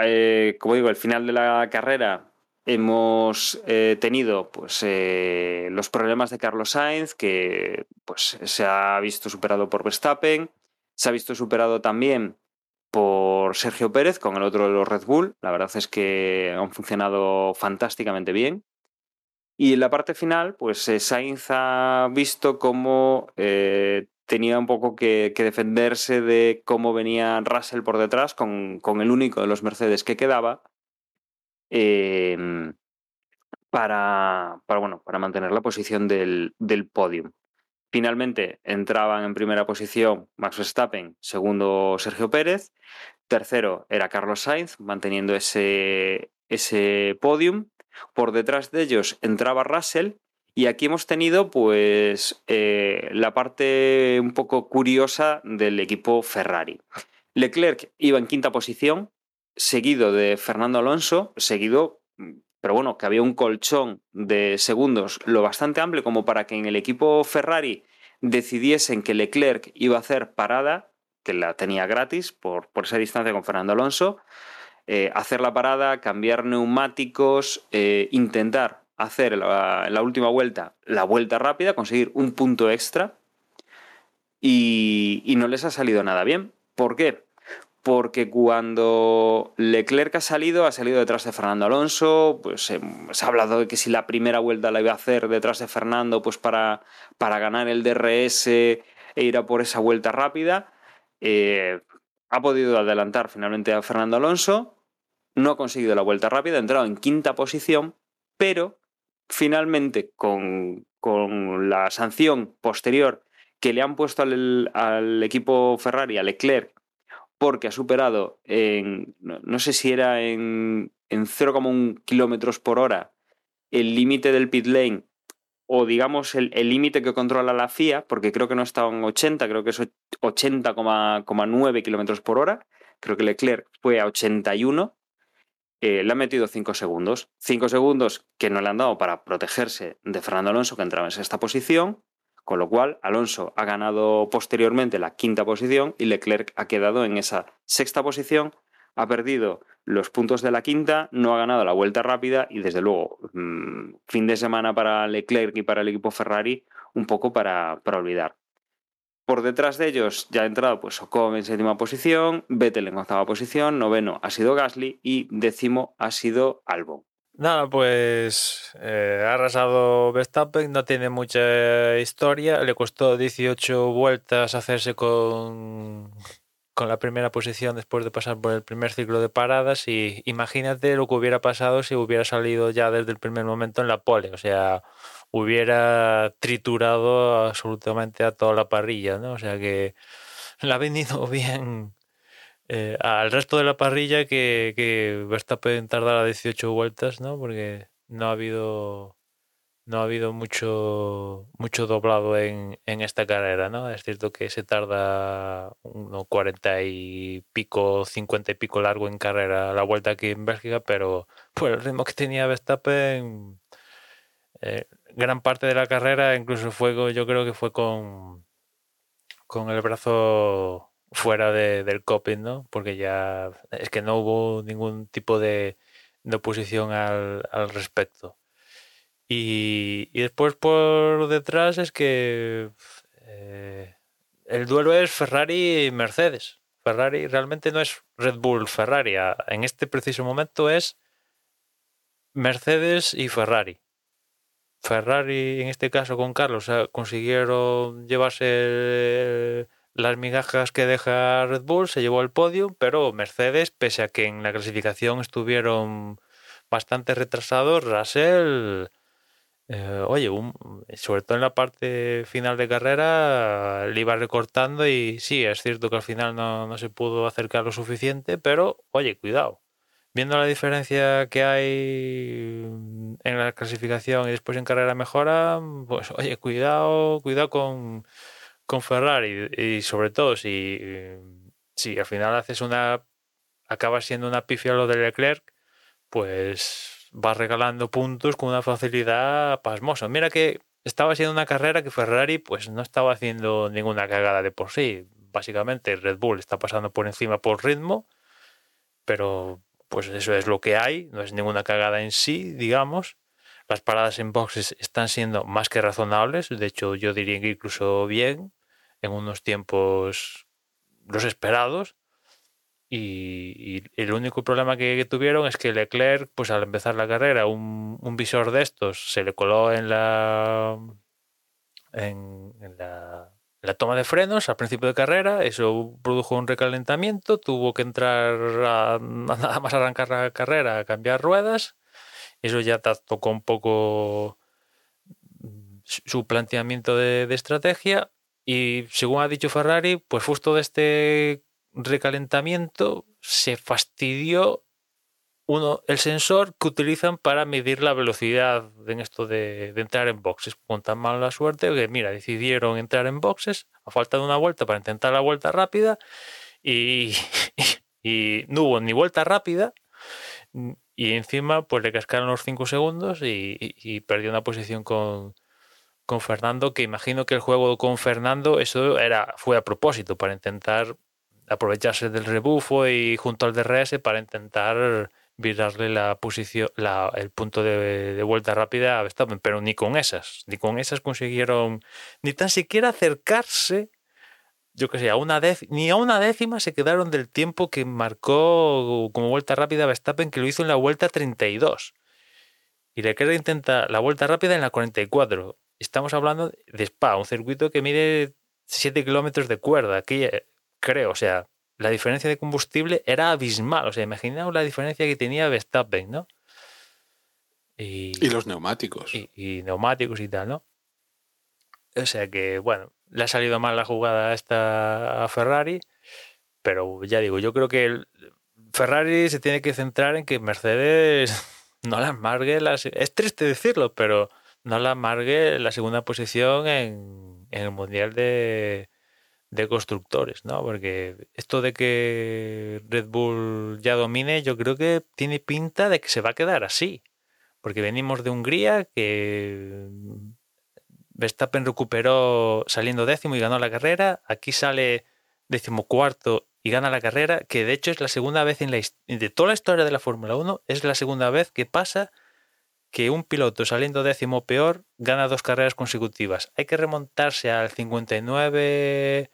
Eh, como digo, el final de la carrera hemos eh, tenido pues, eh, los problemas de Carlos Sainz, que pues, se ha visto superado por Verstappen, se ha visto superado también por Sergio Pérez con el otro de los Red Bull. La verdad es que han funcionado fantásticamente bien. Y en la parte final, pues eh, Sainz ha visto cómo tenía un poco que, que, defenderse de cómo venía Russell por detrás con, con, el único de los Mercedes que quedaba. Para, para, bueno, para mantener la posición del, del podium. Finalmente entraban en primera posición Max Verstappen, segundo Sergio Pérez, tercero era Carlos Sainz, manteniendo ese, ese podium. Por detrás de ellos entraba Russell y aquí hemos tenido pues eh, la parte un poco curiosa del equipo Ferrari. Leclerc iba en quinta posición, seguido de Fernando Alonso, seguido, pero bueno, que había un colchón de segundos lo bastante amplio como para que en el equipo Ferrari decidiesen que Leclerc iba a hacer parada, que la tenía gratis por, por esa distancia con Fernando Alonso, eh, hacer la parada, cambiar neumáticos, eh, intentar hacer la, la, última vuelta la vuelta rápida, conseguir un punto extra y, y no les ha salido nada bien. ¿Por qué? Porque cuando Leclerc ha salido, ha salido detrás de Fernando Alonso, pues eh, se ha hablado de que si la primera vuelta la iba a hacer detrás de Fernando, pues para, para ganar el DRS e ir a por esa vuelta rápida. Eh, ha podido adelantar finalmente a Fernando Alonso, no ha conseguido la vuelta rápida, ha entrado en quinta posición, pero finalmente con, con la sanción posterior que le han puesto al, al equipo Ferrari, a Leclerc, porque ha superado en, no, sé si era en, en 0,1 kilómetros por hora el límite del pit lane o digamos el límite que controla la FIA, porque creo que no estaba en 80, creo que es 80,9 kilómetros por hora, creo que Leclerc fue a 81 eh, le ha metido 5 segundos. 5 segundos que no le han dado para protegerse de Fernando Alonso, que entraba en sexta posición, con lo cual Alonso ha ganado posteriormente la quinta posición y Leclerc ha quedado en esa sexta posición, ha perdido los puntos de la quinta, no ha ganado la vuelta rápida y desde luego mmm, fin de semana para Leclerc y para el equipo Ferrari un poco para, para olvidar. Por detrás de ellos ya ha entrado pues en séptima posición, Vettel en octava posición, noveno ha sido Gasly y décimo ha sido Albon. Nada, pues eh, ha arrasado Verstappen, no tiene mucha historia, le costó 18 vueltas hacerse con, con la primera posición después de pasar por el primer ciclo de paradas y imagínate lo que hubiera pasado si hubiera salido ya desde el primer momento en la pole, o sea, hubiera triturado absolutamente a toda la parrilla, ¿no? O sea que le ha venido bien eh, al resto de la parrilla que, que Verstappen tardara 18 vueltas, ¿no? Porque no ha habido no ha habido mucho mucho doblado en, en esta carrera, ¿no? Es cierto que se tarda unos 40 y pico, 50 y pico largo en carrera la vuelta aquí en Bélgica, pero por el ritmo que tenía Verstappen eh, gran parte de la carrera incluso fue yo creo que fue con con el brazo fuera de, del coping, ¿no? Porque ya es que no hubo ningún tipo de, de oposición al, al respecto. Y, y, después por detrás es que eh, el duelo es Ferrari y Mercedes. Ferrari realmente no es Red Bull Ferrari. En este preciso momento es Mercedes y Ferrari. Ferrari, en este caso con Carlos, consiguieron llevarse las migajas que deja Red Bull, se llevó el podio, pero Mercedes, pese a que en la clasificación estuvieron bastante retrasados, Russell, eh, oye, un, sobre todo en la parte final de carrera, le iba recortando y sí, es cierto que al final no, no se pudo acercar lo suficiente, pero oye, cuidado. Viendo la diferencia que hay en la clasificación y después en carrera mejora, pues oye, cuidado, cuidado con, con Ferrari y, sobre todo si, si al final haces una, acaba siendo una pifia lo de Leclerc, pues vas regalando puntos con una facilidad pasmosa. Mira que estaba siendo una carrera que Ferrari pues no estaba haciendo ninguna cagada de por sí. Básicamente Red Bull está pasando por encima por ritmo, pero pues eso es lo que hay, no es ninguna cagada en sí, digamos. Las paradas en boxes están siendo más que razonables, de hecho yo diría que incluso bien, en unos tiempos los esperados. Y, el único problema que, tuvieron es que Leclerc, pues al empezar la carrera, un, visor de estos se le coló en la, en, la toma de frenos al principio de carrera, eso produjo un recalentamiento, tuvo que entrar a, nada más arrancar la carrera a cambiar ruedas, eso ya tocó un poco su planteamiento de, estrategia y según ha dicho Ferrari, pues justo de este recalentamiento se fastidió uno, el sensor que utilizan para medir la velocidad en esto de, entrar en boxes. Con tan mala suerte que, mira, decidieron entrar en boxes a falta de una vuelta para intentar la vuelta rápida y, no hubo ni vuelta rápida y encima pues le cascaron los 5 segundos y, perdió una posición con, con Fernando que imagino que el juego con Fernando eso era fue a propósito para intentar aprovecharse del rebufo y junto al DRS para intentar virarle la posición, la, el punto de, vuelta rápida a Verstappen, pero ni con esas, ni con esas consiguieron ni tan siquiera acercarse, yo que sé, a una ni a una décima se quedaron del tiempo que marcó como vuelta rápida Verstappen, que lo hizo en la vuelta 32. Y le queda intenta la vuelta rápida en la 44. Estamos hablando de Spa, un circuito que mide 7 kilómetros de cuerda, aquí creo, o sea, la diferencia de combustible era abismal. O sea, imaginaos la diferencia que tenía Verstappen, ¿no? Y, y los neumáticos. Y, y, neumáticos y tal, ¿no? O sea que, bueno, le ha salido mal la jugada esta a Ferrari, pero ya digo, yo creo que el Ferrari se tiene que centrar en que Mercedes no. Las, es triste decirlo, pero no la amargue la segunda posición en, en el Mundial de, de constructores, ¿no? Porque esto de que Red Bull ya domine, yo creo que tiene pinta de que se va a quedar así. Porque venimos de Hungría, que Verstappen recuperó saliendo décimo y ganó la carrera. Aquí sale decimocuarto y gana la carrera, que de hecho es la segunda vez en la de toda la historia de la Fórmula 1, es la segunda vez que pasa que un piloto saliendo décimo peor gana dos carreras consecutivas. Hay que remontarse al 59-60,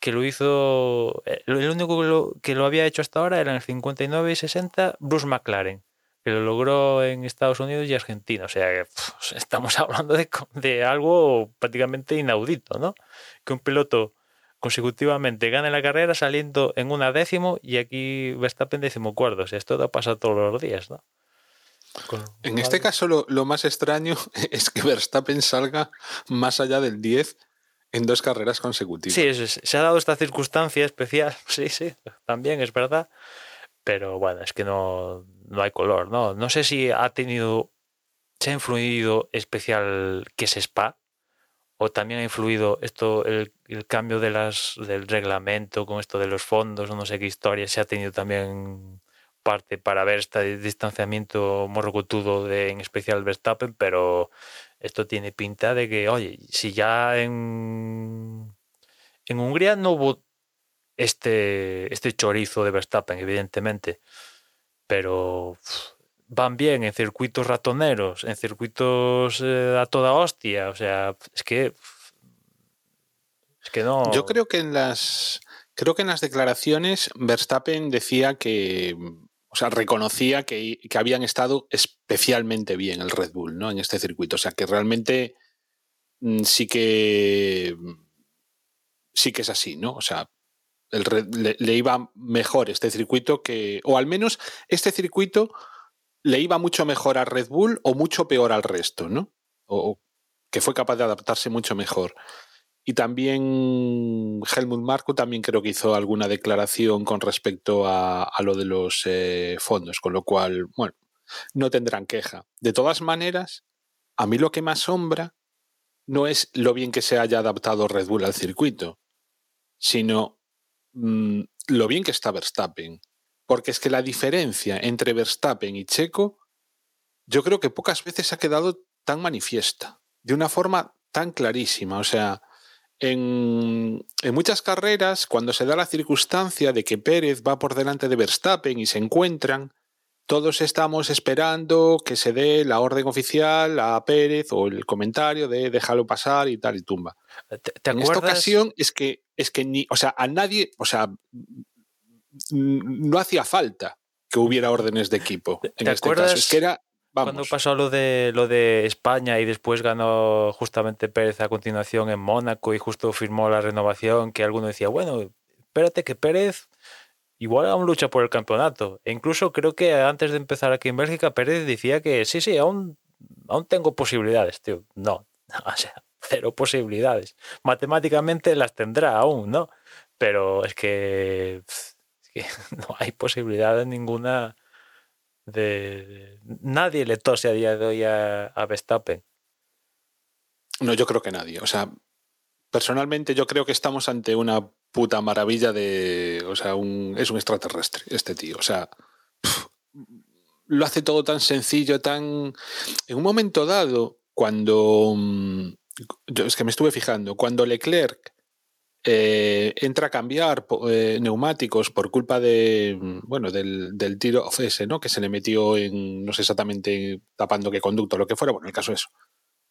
que lo hizo. eh, El único que lo, que lo había hecho hasta ahora era en el 59 y 60 Bruce McLaren, que lo logró en Estados Unidos y Argentina. O sea, estamos hablando de, algo prácticamente inaudito, ¿no? Que un piloto consecutivamente gane la carrera saliendo en una décimo y aquí Verstappen décimo cuarto. O sea, esto ha pasado todos los días, ¿no? Con- En este caso, lo, lo más extraño es que Verstappen salga más allá del 10 en dos carreras consecutivas. Sí, se ha dado esta circunstancia especial, sí, sí, también es verdad, pero bueno, es que no, no hay color, ¿no? No sé si ha tenido, se ha influido especial que es Spa, o también ha influido esto, el, el cambio de las, del reglamento con esto de los fondos, no sé qué historia, se ha tenido también parte para ver este distanciamiento morrocotudo de en especial Verstappen, pero esto tiene pinta de que, oye, si ya en, en Hungría no hubo este, este chorizo de Verstappen, evidentemente, pero van bien en circuitos ratoneros, en circuitos eh, a toda hostia, o sea, es que es que no. Yo creo que en las creo que en las declaraciones Verstappen decía que o sea, reconocía que, que habían estado especialmente bien el Red Bull, ¿no? En este circuito. O sea, que realmente mm, sí que sí que es así, ¿no? O sea, el le, iba mejor este circuito que. O al menos este circuito le iba mucho mejor a Red Bull o mucho peor al resto, ¿no? O que fue capaz de adaptarse mucho mejor. Y también Helmut Marko también creo que hizo alguna declaración con respecto a, a lo de los eh, fondos, con lo cual, bueno, no tendrán queja. De todas maneras, a mí lo que me asombra no es lo bien que se haya adaptado Red Bull al circuito, sino mm, lo bien que está Verstappen. Porque es que la diferencia entre Verstappen y Checo, yo creo que pocas veces ha quedado tan manifiesta, de una forma tan clarísima. O sea, en, en, muchas carreras, cuando se da la circunstancia de que Pérez va por delante de Verstappen y se encuentran, todos estamos esperando que se dé la orden oficial a Pérez o el comentario de déjalo pasar y tal y tumba. ¿Te, te en esta ocasión es que es que ni, o sea, a nadie, o sea, no hacía falta que hubiera órdenes de equipo. En ¿Te este acuerdas caso es que era Vamos. Cuando pasó lo de lo de España y después ganó justamente Pérez a continuación en Mónaco y justo firmó la renovación, que alguno decía, bueno, espérate que Pérez igual aún lucha por el campeonato. E incluso creo que antes de empezar aquí en Bélgica, Pérez decía que sí, sí, aún, aún tengo posibilidades, tío. No, o sea, cero posibilidades. Matemáticamente las tendrá aún, ¿no? Pero es que, es que no hay posibilidades ninguna de, nadie le tose a día de hoy a, a, Verstappen. No, yo creo que nadie. O sea, personalmente yo creo que estamos ante una puta maravilla de. O sea, un, es un extraterrestre este tío. O sea, lo hace todo tan sencillo, tan. En un momento dado, cuando. Yo, es que me estuve fijando, cuando Leclerc eh, entra a cambiar eh, neumáticos por culpa de bueno del, del tiro ese, ¿no? Que se le metió en no sé exactamente tapando qué conducto, lo que fuera, bueno, el caso es.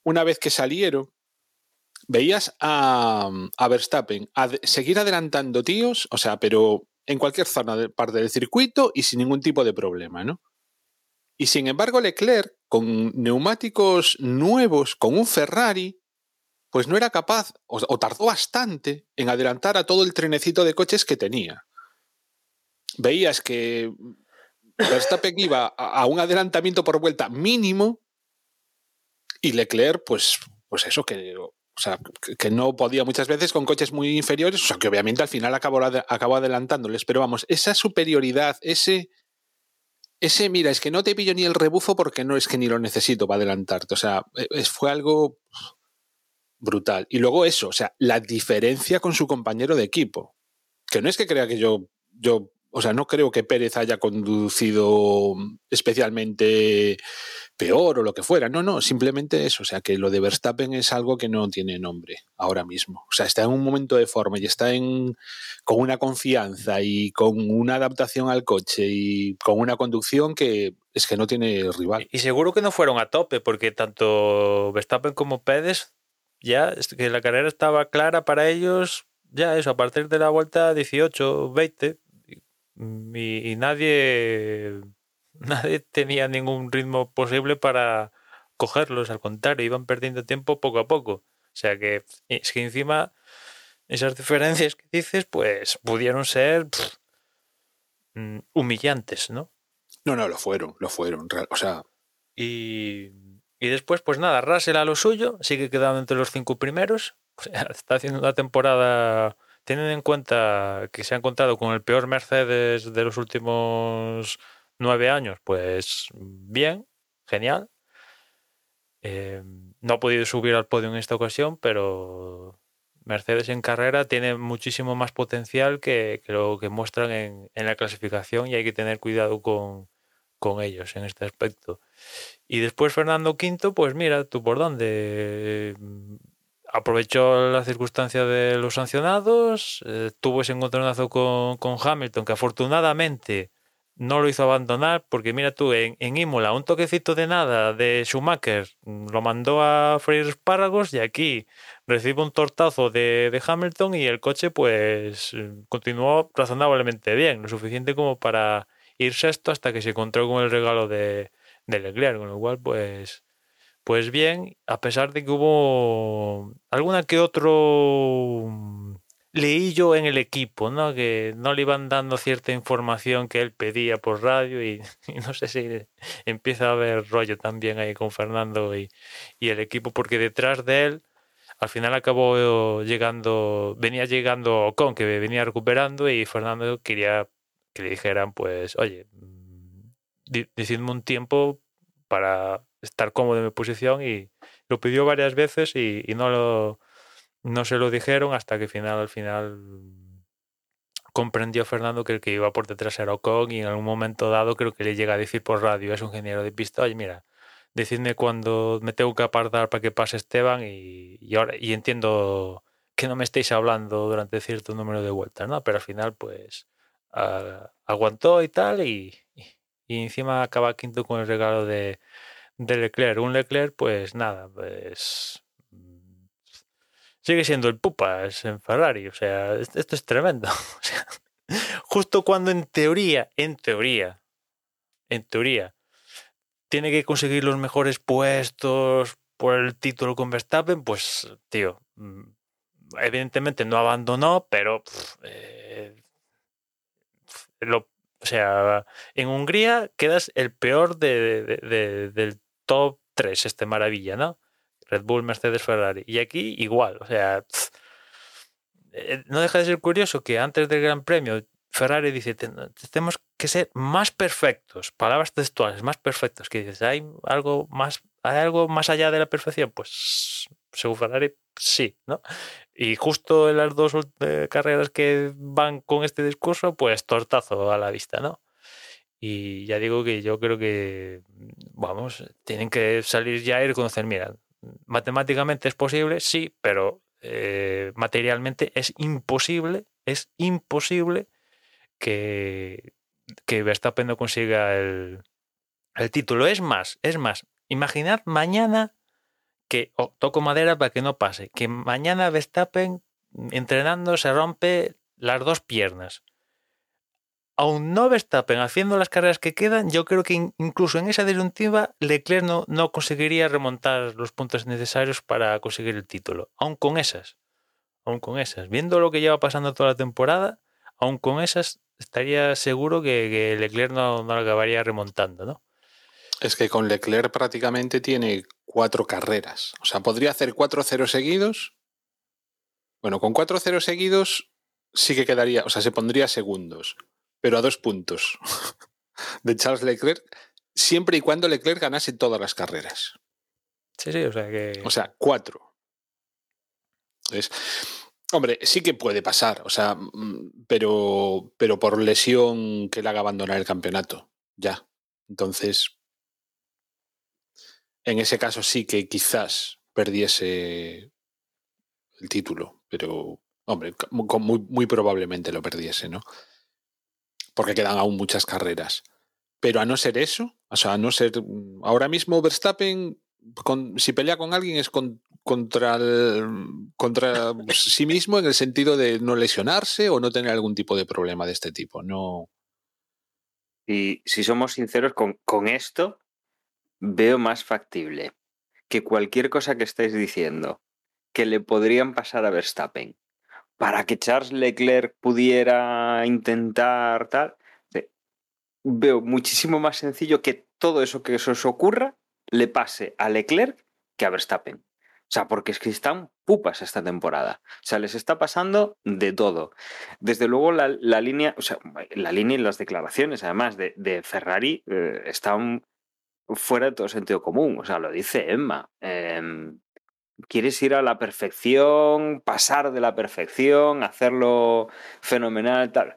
Una vez que salieron, veías a, a Verstappen seguir adelantando tíos, o sea, pero en cualquier zona de parte del circuito y sin ningún tipo de problema, ¿no? Y sin embargo, Leclerc, con neumáticos nuevos, con un Ferrari, pues no era capaz, o, tardó bastante, en adelantar a todo el trenecito de coches que tenía. Veías que Verstappen iba a, un adelantamiento por vuelta mínimo y Leclerc, pues, pues eso, que, o sea, que no podía muchas veces con coches muy inferiores, o sea, que obviamente al final acabó, acabó adelantándoles, pero vamos, esa superioridad, ese, ese, mira, es que no te pillo ni el rebufo porque no es que ni lo necesito para adelantarte, o sea, es, fue algo brutal. Y luego eso, o sea, la diferencia con su compañero de equipo. Que no es que crea que yo, yo, o sea, no creo que Pérez haya conducido especialmente peor o lo que fuera. No, no, simplemente eso. O sea, que lo de Verstappen es algo que no tiene nombre ahora mismo. O sea, está en un momento de forma y está en, con una confianza y con una adaptación al coche y con una conducción que es que no tiene rival. Y seguro que no fueron a tope, porque tanto Verstappen como Pérez, ya es que la carrera estaba clara para ellos, ya eso, a partir de la vuelta 18, 20, y, y nadie, nadie tenía ningún ritmo posible para cogerlos, al contrario, iban perdiendo tiempo poco a poco. O sea que es que encima esas diferencias que dices, pues pudieron ser pff, mm, humillantes, ¿no? No, no, lo fueron, lo fueron. O sea, Y, y después, pues nada, Russell a lo suyo, sigue quedando entre los cinco primeros. Está haciendo una temporada, teniendo en cuenta que se ha encontrado con el peor Mercedes de los últimos nueve años, pues bien, genial. Eh, no ha podido subir al podio en esta ocasión, pero Mercedes en carrera tiene muchísimo más potencial que, que lo que muestran en, en la clasificación y hay que tener cuidado con, con ellos en este aspecto. Y después Fernando V, pues mira, tú por dónde. Mm, Aprovechó la circunstancia de los sancionados, eh, tuvo ese encontronazo con, con Hamilton, que afortunadamente no lo hizo abandonar, porque mira tú, en, en Imola, un toquecito de nada de Schumacher mm, lo mandó a freír espárragos y aquí recibe un tortazo de, de Hamilton y el coche pues mm, continuó razonablemente bien, lo suficiente como para ir sexto hasta que se encontró con el regalo de, de Leclerc, con lo cual pues pues bien, a pesar de que hubo alguna que otro mm, leillo en el equipo, ¿no? Que no le iban dando cierta información que él pedía por radio y, y no sé si empieza a haber rollo también ahí con Fernando y, y el equipo, porque detrás de él al final acabó llegando, venía llegando Ocon, que venía recuperando y Fernando quería que le dijeran, pues, oye, mm, decidme un tiempo para estar cómodo en mi posición y lo pidió varias veces y, no lo no se lo dijeron hasta que final al final comprendió Fernando que el que iba por detrás era Ocon y en algún momento dado creo que le llega a decir por radio, es un ingeniero de pista, oye mira, decidme cuando me tengo que apartar para que pase Esteban y, y ahora y entiendo que no me estéis hablando durante cierto número de vueltas, ¿no? Pero al final pues aguantó y tal y, encima acaba quinto con el regalo de, de Leclerc. Un Leclerc pues nada, pues mm, sigue siendo el pupas en Ferrari, o sea, es- esto es tremendo. Justo cuando en teoría, en teoría, en teoría, tiene que conseguir los mejores puestos por el título con Verstappen, pues, tío, mm, evidentemente no abandonó, pero eh, lo, o sea, en Hungría quedas el peor de, de- de- del top 3, este maravilla, ¿no? Red Bull, Mercedes, Ferrari. Y aquí igual, o sea, eh, no deja de ser curioso que antes del Gran Premio Ferrari dice, "Ten- tenemos que ser más perfectos, palabras textuales, más perfectos, que dices, ¿hay algo más, hay algo más allá de la perfección? Pues según Ferrari, sí, ¿no? Y justo en las dos eh, carreras que van con este discurso, pues tortazo a la vista, ¿no? Y ya digo que yo creo que, vamos, tienen que salir ya y reconocer, mira, matemáticamente es posible, sí, pero eh, materialmente es imposible, es imposible que, que Verstappen no consiga el, el título. Es más, es más, imaginad mañana que, toco madera para que no pase, que mañana Verstappen entrenando se rompe las dos piernas. Aún no Verstappen haciendo las carreras que quedan, yo creo que in- incluso en esa disyuntiva Leclerc no, no conseguiría remontar los puntos necesarios para conseguir el título. Aún con esas, aún con esas. Viendo lo que lleva pasando toda la temporada, aún con esas estaría seguro que, que Leclerc no, no lo acabaría remontando, ¿no? es que con Leclerc prácticamente tiene cuatro carreras. O sea, podría hacer 4-0 seguidos. Bueno, con 4-0 seguidos sí que quedaría, o sea, se pondría segundos, pero a dos puntos de Charles Leclerc, siempre y cuando Leclerc ganase todas las carreras. Sí, sí, o sea que... O sea, cuatro. Es, hombre, sí que puede pasar, o sea, mm, pero, pero por lesión que le haga abandonar el campeonato, ya. Entonces, en ese caso sí que quizás perdiese el título, pero, hombre, muy, muy probablemente lo perdiese, ¿no? Porque quedan aún muchas carreras. Pero a no ser eso, o sea, a no ser. Ahora mismo Verstappen, con, si pelea con alguien es con, contra, contra sí mismo en el sentido de no lesionarse o no tener algún tipo de problema de este tipo. No. Y si somos sinceros con, con esto, veo más factible que cualquier cosa que estáis diciendo que le podrían pasar a Verstappen para que Charles Leclerc pudiera intentar tal, veo muchísimo más sencillo que todo eso que eso os ocurra le pase a Leclerc que a Verstappen. O sea, porque es que están pupas esta temporada. O sea, les está pasando de todo. Desde luego la, línea, o sea, la línea y las declaraciones, además, de, Ferrari eh, están fuera de todo sentido común. O sea, lo dice Emma. Em, quieres ir a la perfección, pasar de la perfección, hacerlo fenomenal, tal.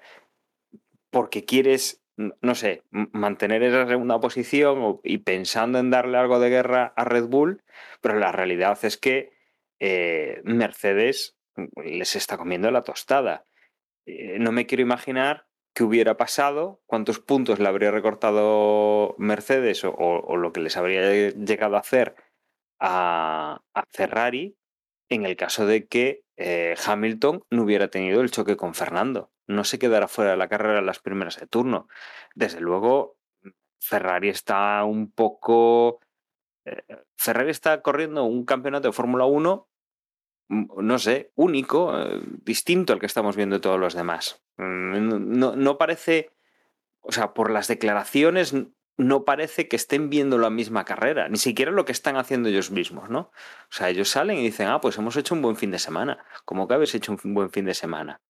Porque quieres no sé, mantener esa segunda posición y pensando en darle algo de guerra a Red Bull, pero la realidad es que eh, Mercedes les está comiendo la tostada. Eh, no me quiero imaginar qué hubiera pasado, cuántos puntos le habría recortado Mercedes o, lo que les habría llegado a hacer a, Ferrari en el caso de que eh, Hamilton no hubiera tenido el choque con Fernando no se quedará fuera de la carrera en las primeras de turno. Desde luego, Ferrari está un poco... Eh, Ferrari está corriendo un campeonato de Fórmula 1, mm, no sé, único, eh, distinto al que estamos viendo todos los demás. Mm, no, no parece, o sea, por las declaraciones no parece que estén viendo la misma carrera, ni siquiera lo que están haciendo ellos mismos, ¿no? O sea, ellos salen y dicen, ah, pues hemos hecho un buen fin de semana. ¿Cómo que habéis hecho un buen fin de semana?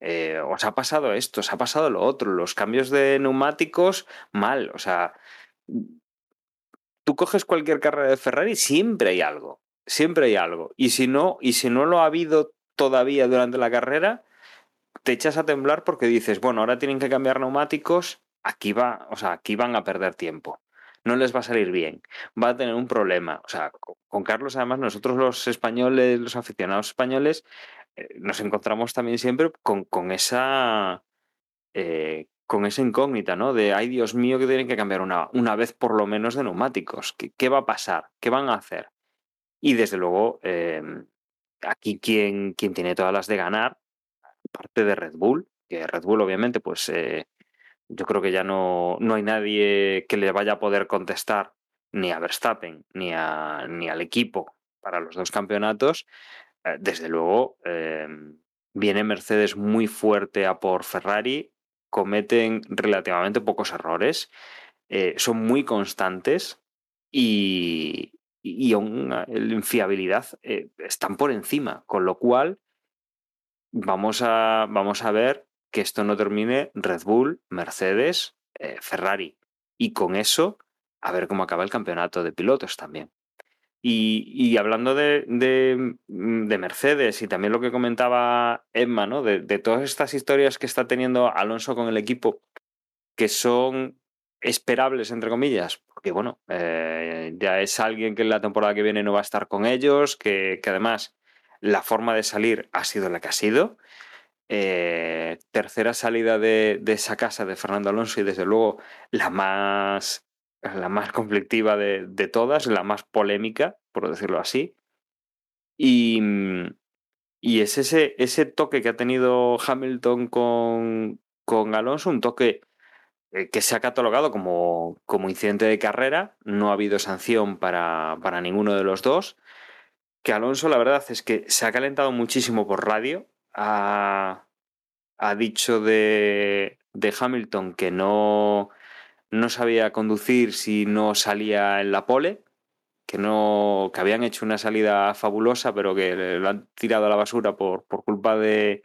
Eh, os ha pasado esto, os ha pasado lo otro, los cambios de neumáticos mal, o sea, tú coges cualquier carrera de Ferrari, siempre hay algo, siempre hay algo, y si no, y si no lo ha habido todavía durante la carrera, te echas a temblar porque dices, bueno, ahora tienen que cambiar neumáticos, aquí va, o sea, aquí van a perder tiempo. No les va a salir bien, va a tener un problema. O sea, con Carlos, además, nosotros los españoles, los aficionados españoles, eh, nos encontramos también siempre con, con esa eh, con esa incógnita, ¿no? De ay Dios mío que tienen que cambiar una, una vez por lo menos de neumáticos. ¿Qué, ¿Qué, va a pasar? ¿Qué van a hacer? Y desde luego, em, aquí quien, tiene todas las de ganar, parte de Red Bull, que Red Bull obviamente, pues eh, yo creo que ya no, no hay nadie que le vaya a poder contestar ni a Verstappen ni, a, ni al equipo para los dos campeonatos, eh, desde luego, em, viene Mercedes muy fuerte a por Ferrari, cometen relativamente pocos errores, eh, son muy constantes y, y aún en fiabilidad eh, están por encima, con lo cual vamos a, vamos a ver que esto no termine Red Bull, Mercedes, Ferrari. Y con eso, a ver cómo acaba el campeonato de pilotos también. Y, hablando de, mm, de, Mercedes y también lo que comentaba Emma, ¿no? De, todas estas historias que está teniendo Alonso con el equipo, que son esperables, entre comillas, porque bueno, eh, ya es alguien que en la temporada que viene no va a estar con ellos, que, además la forma de salir ha sido la que ha sido. Eh, tercera salida de, de, esa casa de Fernando Alonso y desde luego la más la más conflictiva de, todas, la más polémica, por decirlo así. Y, y es ese, ese toque que ha tenido Hamilton con, con Alonso, un toque que se ha catalogado como, como, incidente de carrera, no ha habido sanción para, para, ninguno de los dos, que Alonso la verdad es que se ha calentado muchísimo por radio, ha, ha dicho de, de Hamilton que no, no sabía conducir si no salía en la pole, que no que habían hecho una salida fabulosa, pero que lo han tirado a la basura por, por culpa de,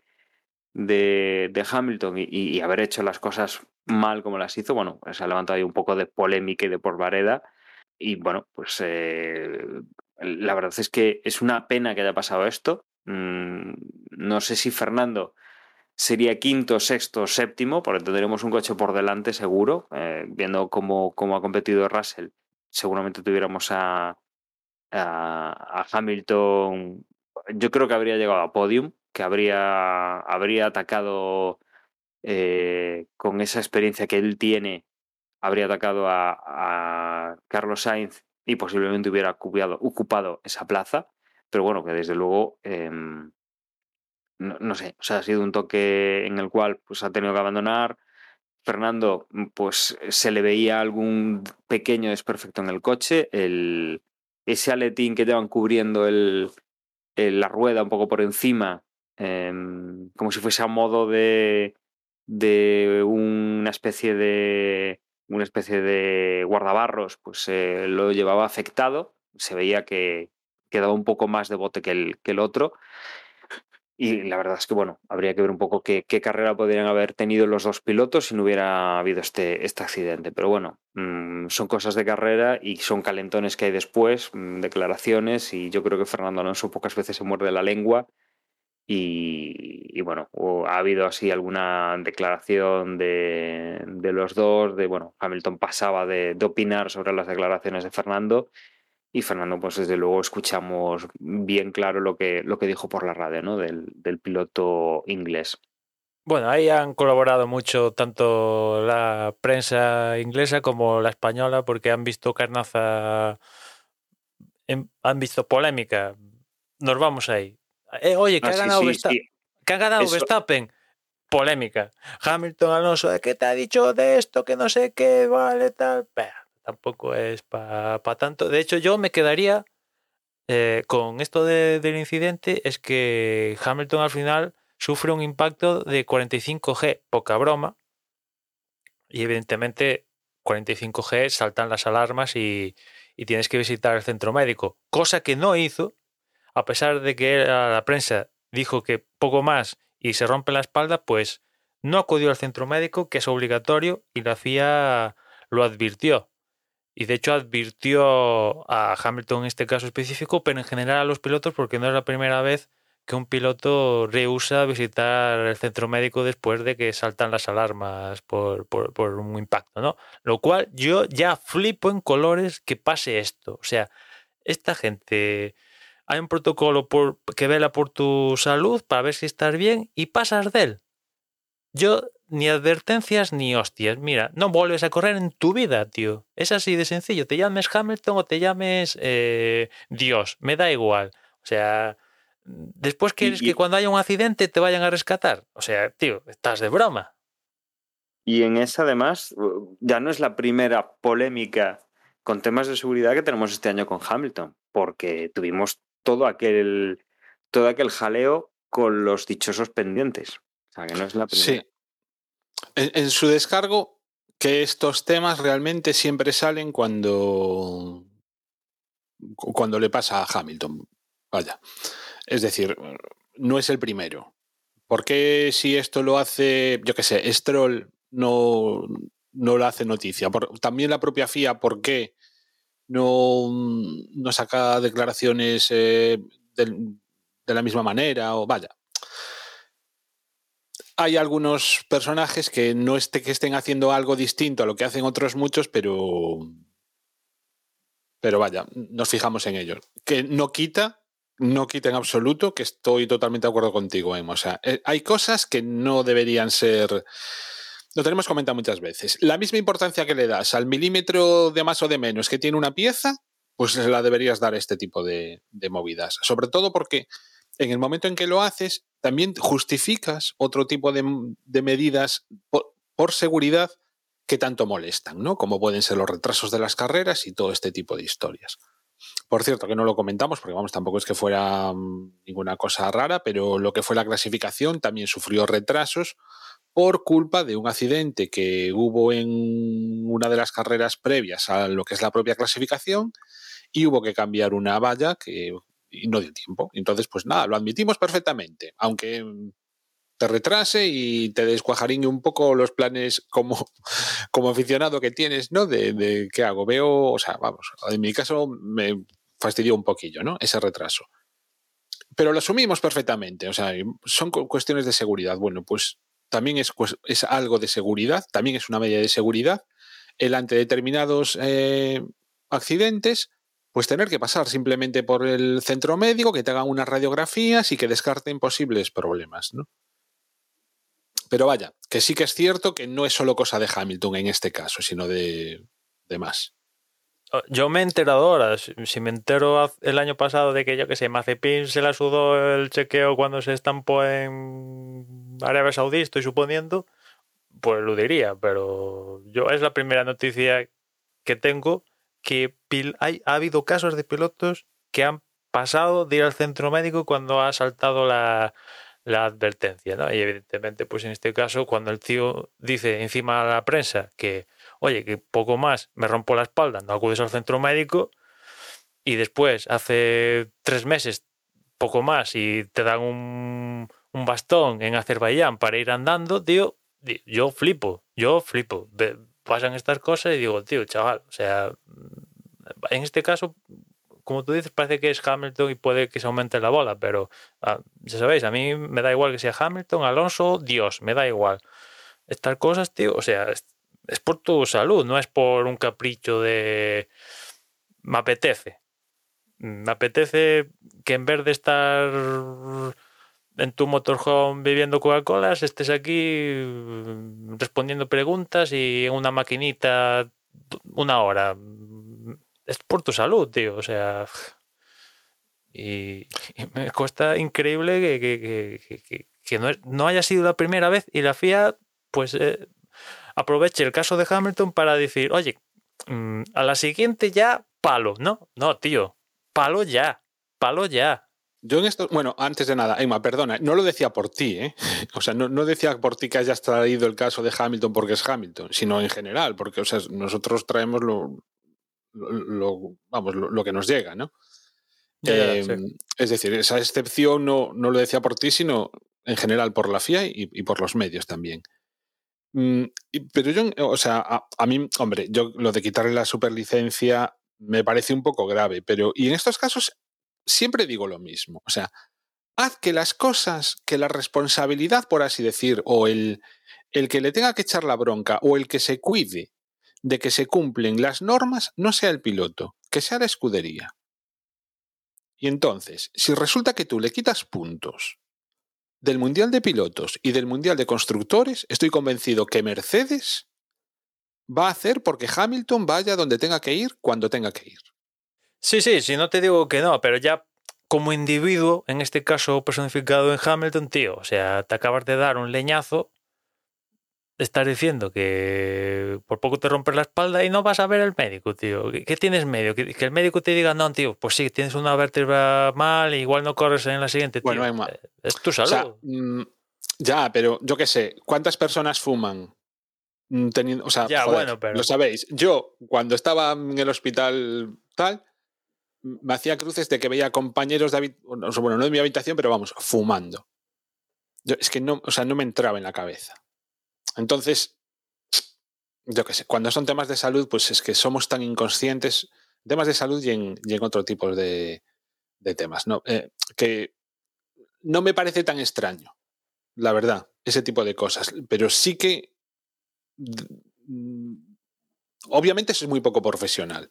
de, Hamilton y, haber hecho las cosas mal como las hizo. Bueno, se ha levantado ahí un poco de polémica y de por vareda. Y bueno, pues eh, la verdad es que es una pena que haya pasado esto. Mm, no sé si Fernando sería quinto, sexto, séptimo, porque tendremos un coche por delante seguro. Eh, viendo cómo, cómo, ha competido Russell, seguramente tuviéramos a, a, Hamilton. Yo creo que habría llegado a podium, que habría, habría atacado eh, con esa experiencia que él tiene, habría atacado a, Carlos Sainz y posiblemente hubiera ocupado, ocupado esa plaza. Pero bueno, que desde luego eh, no, sé, o sea, ha sido un toque en el cual pues ha tenido que abandonar. Fernando, mm, pues se le veía algún pequeño desperfecto en el coche, el, ese aletín que llevan cubriendo el, la rueda un poco por encima, em, como si fuese a modo de, de una especie de una especie de guardabarros, pues eh, lo llevaba afectado, se veía que quedaba un poco más de bote que el, que el otro y la verdad es que, bueno, habría que ver un poco qué, carrera podrían haber tenido los dos pilotos si no hubiera habido este, este accidente. Pero bueno, mm, son cosas de carrera y son calentones que hay después, mm, declaraciones, y yo creo que Fernando Alonso pocas veces se muerde la lengua. Y, bueno, ha habido así alguna declaración de, de, los dos, de bueno, Hamilton pasaba de, de opinar sobre las declaraciones de Fernando y Fernando, pues desde luego escuchamos bien claro lo que, lo que dijo por la radio, ¿no? Del, del piloto inglés. Bueno, ahí han colaborado mucho tanto la prensa inglesa como la española porque han visto carnaza, han visto polémica. Nos vamos ahí. Eh, oye, que ha ganado, ha ganado Verstappen. Polémica. Hamilton Alonso, ¿qué te ha dicho de esto? Que no sé qué, vale, tal tampoco es para tanto. De hecho, yo me quedaría eh, con esto del incidente, es que Hamilton al final sufre un impacto de 45G, poca broma, y evidentemente 45G saltan las alarmas y, y tienes que visitar el centro médico, cosa que no hizo, a pesar de que la prensa dijo que poco más y se rompe la espalda, pues no acudió al centro médico, que es obligatorio, y la FIA lo advirtió. Y de hecho advirtió a Hamilton en este caso específico, pero en general a los pilotos, porque no es la primera vez que un piloto rehúsa visitar el centro médico después de que saltan las alarmas por, por, un impacto, ¿no? Lo cual yo ya flipo en colores que pase esto. O sea, esta gente, hay un protocolo por, que vela por tu salud para ver si estás bien y pasas de él. Yo ni advertencias ni hostias. Mira, no vuelves a correr en tu vida, tío. Es así de sencillo. Te llames Hamilton o te llames eh, Dios, me da igual. O sea, después quieres que cuando haya un accidente te vayan a rescatar. O sea, tío, estás de broma. Y en esa, además, ya no es la primera polémica con temas de seguridad que tenemos este año con Hamilton, porque tuvimos todo aquel, todo aquel jaleo con los dichosos pendientes. O sea, que no es la primera. Sí. En, su descargo, que estos temas realmente siempre salen cuando, cuando le pasa a Hamilton. Vaya. Es decir, no es el primero. ¿Por qué si esto lo hace, yo qué sé, Stroll no, no lo hace noticia? también la propia FIA, ¿por qué no, no saca declaraciones eh, de, la misma manera? O vaya, hay algunos personajes que no esté, que estén haciendo algo distinto a lo que hacen otros muchos, pero. Pero vaya, nos fijamos en ellos. Que no quita, no quita en absoluto, que estoy totalmente de acuerdo contigo, Emma. O sea, eh, hay cosas que no deberían ser. Lo tenemos comentado muchas veces. La misma importancia que le das al milímetro de más o de menos que tiene una pieza, pues la deberías dar a este tipo de, movidas. Sobre todo porque en el momento en que lo haces, también justificas otro tipo de, medidas por, seguridad que tanto molestan, ¿no? Como pueden ser los retrasos de las carreras y todo este tipo de historias. Por cierto, que no lo comentamos, porque vamos, tampoco es que fuera mm, ninguna cosa rara, pero lo que fue la clasificación también sufrió retrasos por culpa de un accidente que hubo en una de las carreras previas a lo que es la propia clasificación y hubo que cambiar una valla que no dio tiempo. Entonces, pues nada, lo admitimos perfectamente, aunque te retrase y te descuajariñe un poco los planes como, como aficionado que tienes, ¿no? De qué hago. Veo, o sea, vamos, en mi caso me fastidió un poquillo, ¿no? Ese retraso. pero lo asumimos perfectamente. O sea, son cuestiones de seguridad. Bueno, pues también es, es algo de seguridad, también es una medida de seguridad. El ante determinados eh, accidentes, pues tener que pasar simplemente por el centro médico, que te hagan unas radiografías y que descarten posibles problemas, ¿no? Pero vaya, que sí que es cierto que no es solo cosa de Hamilton en este caso, sino de, de más. Oh, yo me he enterado ahora, si me entero el año pasado de que yo que sé, Mazepin se la sudó el chequeo cuando se estampó en Arabia Saudí, estoy suponiendo, pues lo diría, pero yo es la primera noticia que tengo que hay, ha habido casos de pilotos que han pasado de ir al centro médico cuando ha saltado la, la advertencia, ¿no? Y evidentemente, pues en este caso, cuando el tío dice encima a la prensa que, oye, que poco más me rompo la espalda, no acudes al centro médico, y después, hace tres meses, poco más, y te dan un, bastón en Azerbaiyán para ir andando, tío, yo flipo, yo flipo. Pasan estas cosas y digo, tío, chaval, o sea, en este caso como tú dices, parece que es Hamilton y puede que se aumente la bola, pero ah, ya sabéis, a mí me da igual que sea Hamilton, Alonso, Dios, me da igual. Estas cosas, tío, o sea, es, por tu salud, no es por un capricho de... Me apetece. Me apetece que en vez de estar en tu motorhome bebiendo Coca-Cola, estés aquí respondiendo preguntas y en una maquinita una hora es por tu salud, tío. O sea. Y, me cuesta increíble que, que, no, no, haya sido la primera vez y la FIA, pues, eh, aproveche el caso de Hamilton para decir, oye, mm, a la siguiente ya, palo. No, no, tío. Palo ya. Palo ya. Yo en esto, bueno, antes de nada, Emma, perdona, no lo decía por ti, ¿eh? O sea, no, no, decía por ti que hayas traído el caso de Hamilton porque es Hamilton, sino en general, porque, o sea, nosotros traemos lo, lo, vamos, lo, que nos llega, ¿no? Em, es decir, esa excepción no, no, lo decía por ti, sino en general por la FIA y, por los medios también. Mm, pero yo, o sea, a, mí, hombre, yo lo de quitarle la superlicencia me parece un poco grave, pero y en estos casos siempre digo lo mismo, o sea, haz que las cosas, que la responsabilidad, por así decir, o el, el que le tenga que echar la bronca, o el que se cuide de que se cumplen las normas no sea el piloto, que sea la escudería. Y entonces, si resulta que tú le quitas puntos del Mundial de Pilotos y del Mundial de Constructores, estoy convencido que Mercedes va a hacer porque Hamilton vaya donde tenga que ir cuando tenga que ir. Sí, sí, si no te digo que no, pero ya como individuo, en este caso personificado en Hamilton, tío, o sea, te acabas de dar un leñazo estás diciendo que por poco te rompes la espalda y no vas a ver al médico, tío. ¿Qué, tienes medio? Que, el médico te diga, no, tío, pues sí, tienes una vértebra mal, igual no corres en la siguiente, tío. Bueno, eh, es tu salud. Mm, ya, pero yo qué sé, ¿cuántas personas fuman? Mm, teniendo, o sea, ya, bueno, pero... lo sabéis. Yo, cuando estaba en el hospital tal, me hacía cruces de que veía compañeros de bueno, no de mi habitación, pero vamos, fumando. es que no, o sea, no me entraba en la cabeza. Entonces, yo qué sé, cuando son temas de salud, pues es que somos tan inconscientes, temas de salud y en, otro tipo de, temas, ¿no? Eh, que no me parece tan extraño, la verdad, ese tipo de cosas, pero sí que obviamente es muy poco profesional.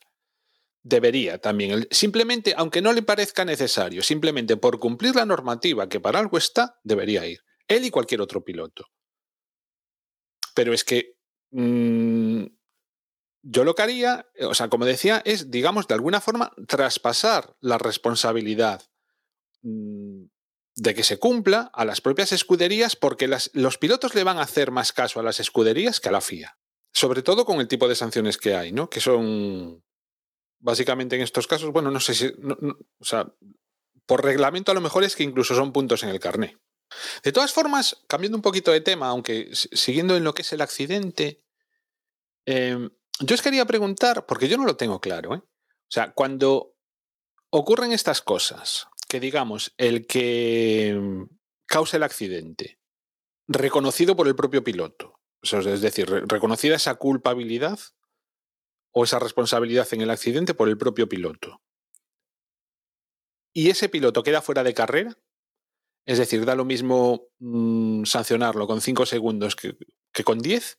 Debería también, simplemente, aunque no le parezca necesario, simplemente por cumplir la normativa que para algo está, debería ir. Él y cualquier otro piloto. Pero es que mm, yo lo que haría, eh, o sea, como decía, es, digamos, de alguna forma traspasar la responsabilidad mm, de que se cumpla a las propias escuderías porque los pilotos le van a hacer más caso a las escuderías que a la FIA. Sobre todo con el tipo de sanciones que hay, ¿no? Que son, básicamente en estos casos, bueno, no sé si, o sea, por reglamento a lo mejor es que incluso son puntos en el carné. De todas formas, cambiando un poquito de tema, aunque siguiendo en lo que es el accidente, em, yo os quería preguntar, porque yo no lo tengo claro, ¿eh? o sea, cuando ocurren estas cosas, que digamos, el que causa el accidente, reconocido por el propio piloto, es decir, reconocida esa culpabilidad o esa responsabilidad en el accidente por el propio piloto, y ese piloto queda fuera de carrera, Es decir, da lo mismo mm, sancionarlo con 5 segundos que, que con 10.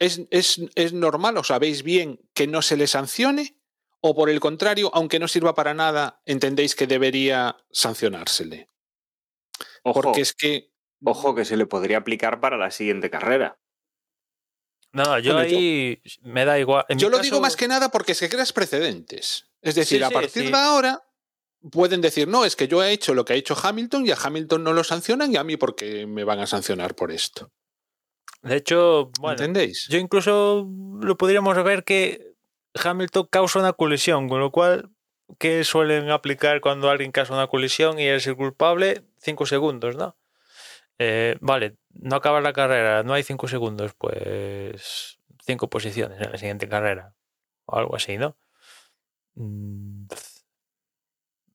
¿Es, es, ¿Es normal o sabéis bien que no se le sancione? ¿O por el contrario, aunque no sirva para nada, entendéis que debería sancionársele? Ojo, Porque es que ojo que se le podría aplicar para la siguiente carrera. No, yo Bueno, yo- ahí me da igual. En Yo lo caso- digo más que nada porque es que creas precedentes. Es decir, Sí, a sí, partir sí. de ahora pueden decir, no, es que yo he hecho lo que ha hecho Hamilton y a Hamilton no lo sancionan y a mí porque me van a sancionar por esto. De hecho, bueno, ¿Entendéis? yo incluso lo podríamos ver que Hamilton causa una colisión, con lo cual, ¿qué suelen aplicar cuando alguien causa una colisión y es el culpable? Cinco segundos, ¿no? Eh, vale, no acaba la carrera, no hay cinco segundos, pues cinco posiciones en la siguiente carrera, o algo así, ¿no? Mm,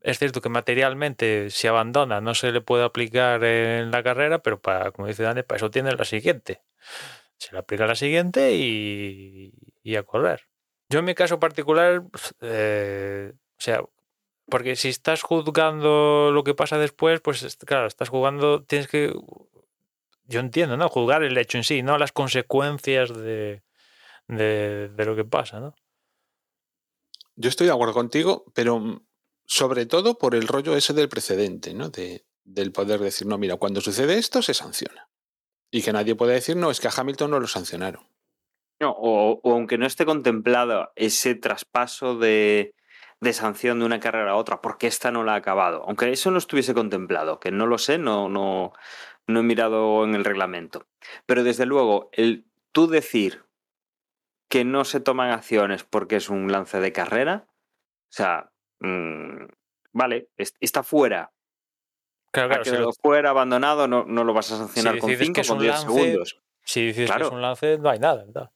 Es cierto que materialmente si abandona no se le puede aplicar en la carrera, pero para, como dice Dani, para eso tiene la siguiente. Se le aplica la siguiente y, y a correr. Yo en mi caso particular, eh, o sea, porque si estás juzgando lo que pasa después, pues es- claro, estás jugando, tienes que, yo entiendo, ¿no? Juzgar el hecho en sí, no las consecuencias de, de, de lo que pasa, ¿no? Yo estoy de acuerdo contigo, pero sobre todo por el rollo ese del precedente, ¿no? De, del poder decir, no, mira, cuando sucede esto se sanciona. Y que nadie puede decir, no, es que a Hamilton no lo sancionaron. No, o, o aunque no esté contemplado ese traspaso de, de sanción de una carrera a otra, porque esta no la ha acabado. Aunque eso no estuviese contemplado, que no lo sé, no, no, no he mirado en el reglamento. Pero desde luego, el tú decir que no se toman acciones porque es un lance de carrera, o sea, mm, vale, es- está fuera, Claro, ha claro, si, quedado lo- fuera, abandonado, no, no lo vas a sancionar Si con dices 5 que es con un 10 lance, segundos. si dices que es un lance, no hay nada, ¿verdad?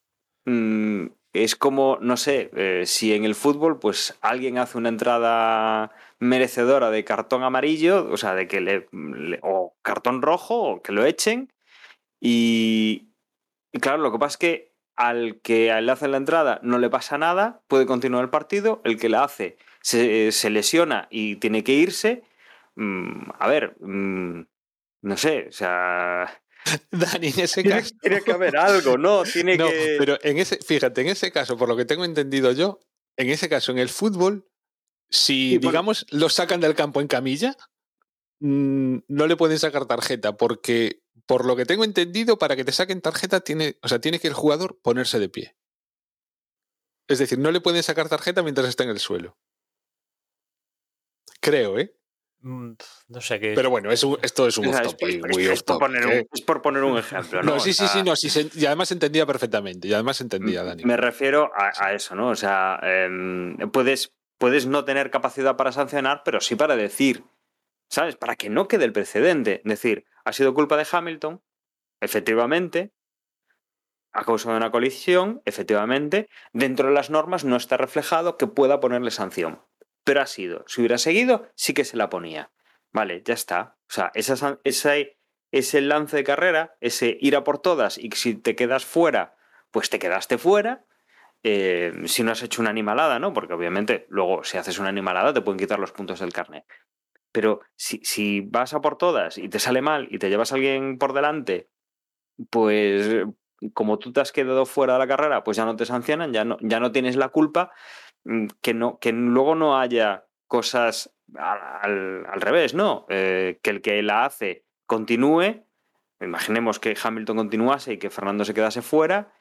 Mm, es como, no sé, eh, si en el fútbol, pues alguien hace una entrada merecedora de cartón amarillo, o sea, de que le, le- o cartón rojo, o que lo echen. Y, y claro, lo que pasa es que al que le hace la entrada no le pasa nada, puede continuar el partido, el que la hace se, se lesiona y tiene que irse. Mm, a ver, mm, no sé, o sea, Dani, en ese tiene, caso. tiene que haber algo, ¿no? Tiene No, que... pero en ese, fíjate, en ese caso, por lo que tengo entendido yo, en ese caso, en el fútbol, si Sí, por- digamos lo sacan del campo en camilla, mm, no le pueden sacar tarjeta, porque por lo que tengo entendido, para que te saquen tarjeta, tiene, o sea, tiene que el jugador ponerse de pie. Es decir, no le pueden sacar tarjeta mientras está en el suelo. Creo, ¿eh? Mm, No sé qué. Pero bueno, es un- esto es un off es, topic, es- muy es off por poner un, es por poner un ejemplo, ¿no? No, sí, sí, sí, no, sí, se- y además entendía perfectamente, y además entendía, Dani. Me refiero a, a eso, ¿no? O sea, em, puedes, puedes no tener capacidad para sancionar, pero sí para decir, ¿sabes? Para que no quede el precedente. Decir, ha sido culpa de Hamilton, efectivamente, a causa de una colisión, efectivamente, dentro de las normas no está reflejado que pueda ponerle sanción. Pero ha sido, si hubiera seguido, sí que se la ponía. Vale, ya está. O sea, esa, san- ese, lance de carrera, ese ir a por todas y si te quedas fuera, pues te quedaste fuera. eh, si no has hecho una animalada, ¿no? Porque obviamente luego si haces una animalada te pueden quitar los puntos del carnet. Pero si, si vas a por todas y te sale mal y te llevas a alguien por delante, pues como tú te has quedado fuera de la carrera, pues ya no te sancionan, ya no, ya no tienes la culpa, que, no, que luego no haya cosas al, al- al revés, ¿no? Eh, que el que la hace continúe, imaginemos que Hamilton continuase y que Fernando se quedase fuera,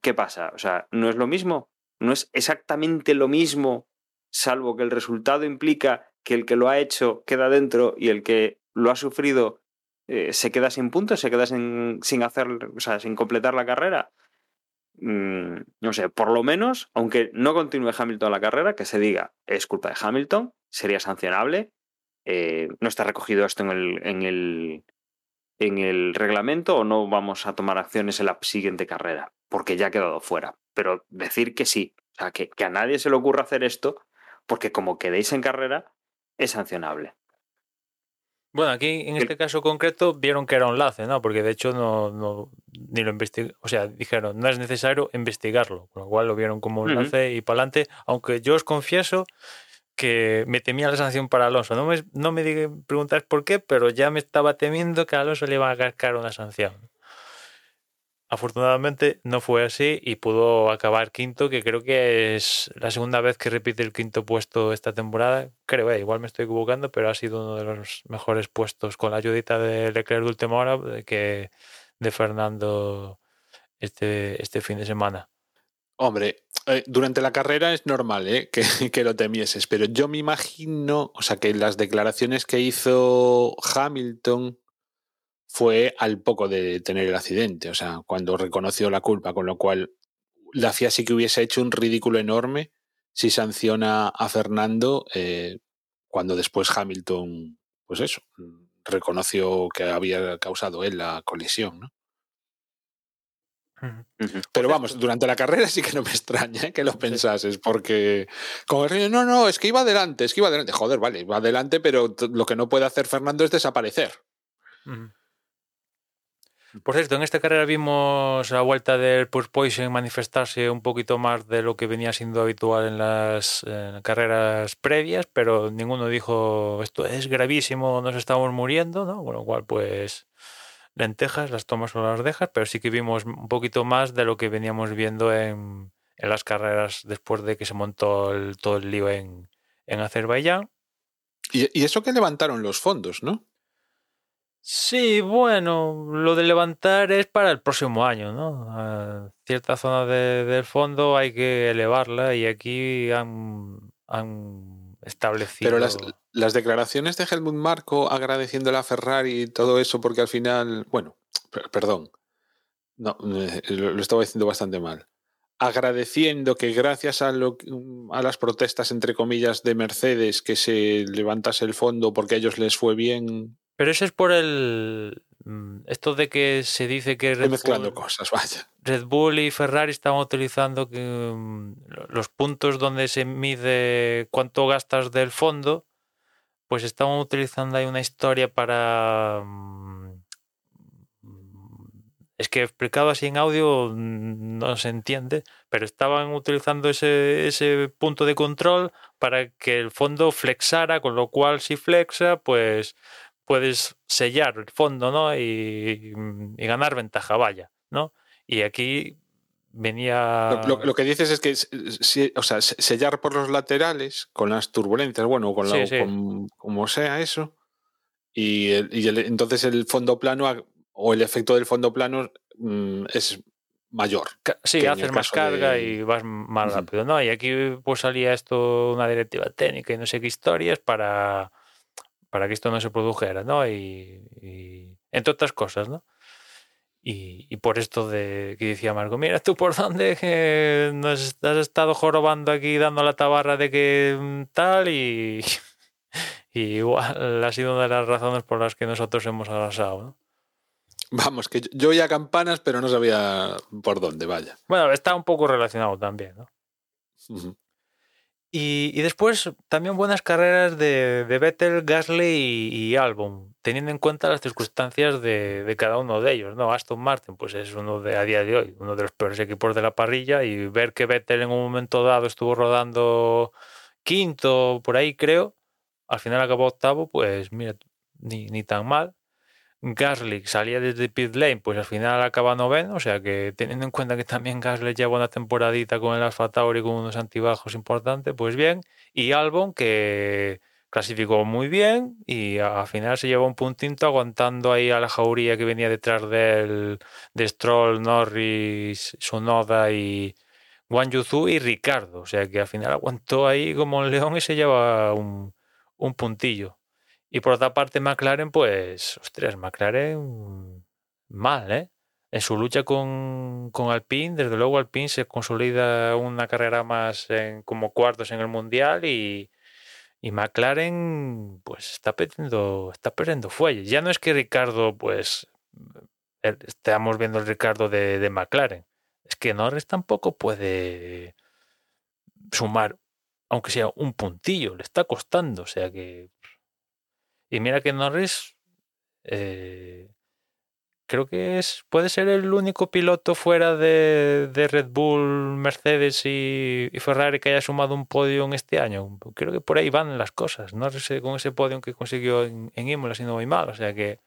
¿qué pasa? O sea, ¿no es lo mismo? ¿No es exactamente lo mismo, salvo que el resultado implica que el que lo ha hecho queda dentro y el que lo ha sufrido eh, se queda sin puntos, se queda sin, sin hacer, o sea, sin completar la carrera? Mm, no sé, por lo menos, aunque no continúe Hamilton la carrera, que se diga es culpa de Hamilton, sería sancionable. Eh, no está recogido esto en el, en el en el reglamento o no vamos a tomar acciones en la siguiente carrera, porque ya ha quedado fuera. Pero decir que sí, o sea, que, que a nadie se le ocurra hacer esto, porque como quedéis en carrera, es sancionable. Bueno, aquí en este caso concreto vieron que era un lance, ¿no? Porque de hecho no, no ni lo investigaron, o sea, dijeron, no es necesario investigarlo, con lo cual lo vieron como un lance y para adelante, aunque yo os confieso que me temía la sanción para Alonso. No me, no me preguntas por qué, pero ya me estaba temiendo que a Alonso le iba a cascar una sanción. Afortunadamente no fue así y pudo acabar quinto, que creo que es la segunda vez que repite el quinto puesto esta temporada. Creo, eh, igual me estoy equivocando, pero ha sido uno de los mejores puestos con la ayudita de Leclerc de última hora que de Fernando este, este fin de semana. Hombre, eh, durante la carrera es normal ¿eh? que, que lo temieses, pero yo me imagino, o sea, que las declaraciones que hizo Hamilton fue al poco de tener el accidente, o sea, cuando reconoció la culpa, con lo cual la FIA sí que hubiese hecho un ridículo enorme si sanciona a Fernando eh, cuando después Hamilton, pues eso, reconoció que había causado él la colisión, ¿no? Pero vamos, durante la carrera sí que no me extraña ¿eh? que lo pensases, porque como el no, no, es que iba adelante, es que iba adelante. Joder, vale, iba adelante, pero lo que no puede hacer Fernando es desaparecer. Por cierto, en esta carrera vimos la vuelta del Poison manifestarse un poquito más de lo que venía siendo habitual en las carreras previas, pero ninguno dijo esto es gravísimo, nos estamos muriendo, ¿no? Con lo cual, pues lentejas, las tomas o las dejas, pero sí que vimos un poquito más de lo que veníamos viendo en, las carreras después de que se montó todo el lío en, en Azerbaiyán. Y, y eso que levantaron los fondos, ¿no? Sí, bueno, lo de levantar es para el próximo año, ¿no? A cierta zona de- del fondo hay que elevarla y aquí han, han establecido... Pero las, las declaraciones de Helmut Marco agradeciéndole a Ferrari y todo eso, porque al final, bueno, per- perdón, no, eh, lo, lo estaba diciendo bastante mal. Agradeciendo que gracias a, lo, a las protestas, entre comillas, de Mercedes, que se levantase el fondo porque a ellos les fue bien, Pero eso es por el... mm, Esto de que se dice que Red mezclando Bull, cosas, vaya. Red Bull y Ferrari estaban utilizando mm, los puntos donde se mide cuánto gastas del fondo, pues estaban utilizando ahí una historia para... mm, Es que explicado así en audio no se entiende, pero estaban utilizando ese, ese punto de control para que el fondo flexara, con lo cual si flexa, pues puedes sellar el fondo, ¿no? Y, y ganar ventaja, vaya, ¿no? Y aquí venía... Lo, lo- lo que dices es que si- o sea, se- sellar por los laterales con las turbulencias, bueno, con, la- Sí, sí. con- como sea eso, y, el- y el- entonces el fondo plano o el efecto del fondo plano mm, es mayor. Sí, haces más carga de- y vas más rápido, ¿no? Y aquí pues salía esto, una directiva técnica y no sé qué historias para, para que esto no se produjera, ¿no? Y, y entre otras cosas, ¿no? Y, y por esto de que decía Marco, mira tú por dónde que nos has estado jorobando aquí dando la tabarra de que mm, tal y, y igual ha sido una de las razones por las que nosotros hemos arrasado, ¿no? Vamos, que yo, oía campanas, pero no sabía por dónde, vaya. Bueno, está un poco relacionado también, ¿no? Ujú. Y, y después también buenas carreras de, Vettel, Gasly y, y Albon, teniendo en cuenta las circunstancias de, de cada uno de ellos. ¿no? Aston Martin pues es uno de a día de hoy, uno de los peores equipos de la parrilla y ver que Vettel en un momento dado estuvo rodando quinto, por ahí creo, al final acabó octavo, pues mira, ni, ni tan mal. Gasly salía desde pit lane, pues al final acaba noveno, o sea que teniendo en cuenta que también Gasly lleva una temporadita con el Alfa Tauri con unos antibajos importantes, pues bien. Y Albon que clasificó muy bien y al final se llevó un puntito aguantando ahí a la jauría que venía detrás del, de Stroll, Norris, Sonoda y Guan Yuzu y Ricardo, o sea que al final aguantó ahí como un león y se lleva un puntillo. Y por otra parte, McLaren, pues, ostras, McLaren mal, ¿eh? En su lucha con, con Alpine, desde luego Alpine se consolida una carrera más en- como cuartos en el Mundial y, y McLaren, pues, está perdiendo, está perdiendo fuelle. Ya no es que Ricardo, pues, estamos viendo el Ricardo de, de McLaren. Es que Norris tampoco puede sumar, aunque sea un puntillo, le está costando, o sea que... Y mira que Norris, eh, creo que es puede ser el único piloto fuera de, de Red Bull, Mercedes y, y Ferrari que haya sumado un podio en este año. Creo que por ahí van las cosas. No sé con ese podio que consiguió en, en Imola siendo muy mal. O sea que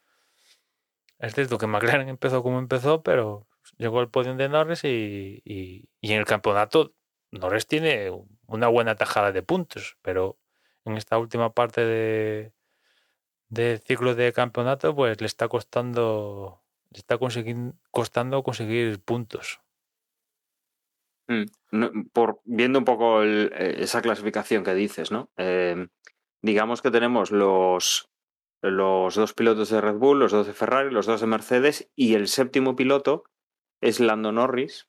es cierto que McLaren empezó como empezó, pero llegó al podio de Norris y, y, y en el campeonato Norris tiene una buena tajada de puntos, pero en esta última parte de, de ciclo de campeonato, pues le está costando, le está costando conseguir puntos. Mm, por viendo un poco eh, esa clasificación que dices, ¿no? Eh, digamos que tenemos los, los dos pilotos de Red Bull, los dos de Ferrari, los dos de Mercedes y el séptimo piloto es Lando Norris,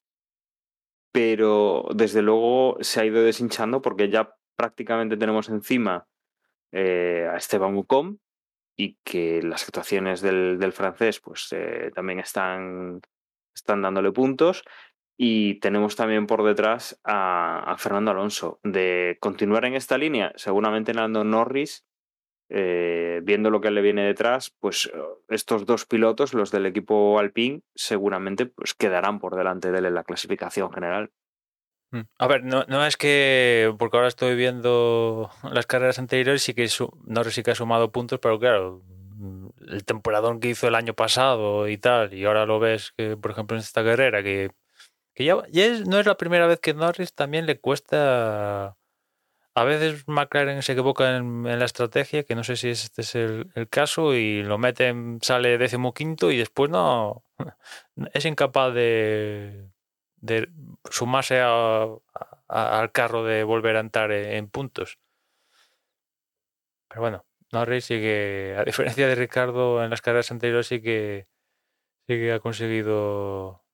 pero desde luego se ha ido deshinchando porque ya prácticamente tenemos encima eh, a Esteban Ocon y que las actuaciones del, del francés pues eh, también están, están dándole puntos y tenemos también por detrás a, a Fernando Alonso. De continuar en esta línea, seguramente Lando Norris, eh, viendo lo que le viene detrás, pues estos dos pilotos, los del equipo Alpine, seguramente pues, quedarán por delante de él en la clasificación general. Mm. A ver, no, no es que, porque ahora estoy viendo las carreras anteriores, sí que Norris sí que ha sumado puntos, pero claro, mm, el temporadón que hizo el año pasado y tal, y ahora lo ves que, por ejemplo, en esta carrera, que, que ya, ya no es la primera vez que Norris también le cuesta. A veces McLaren se equivoca en, la estrategia, que no sé si este es el, caso, y lo meten, sale decimoquinto y después no es incapaz de, de sumarse al carro de volver a entrar en, puntos. Pero bueno, Norris sigue, a diferencia de Ricardo en las carreras anteriores, sí que, sí que ha conseguido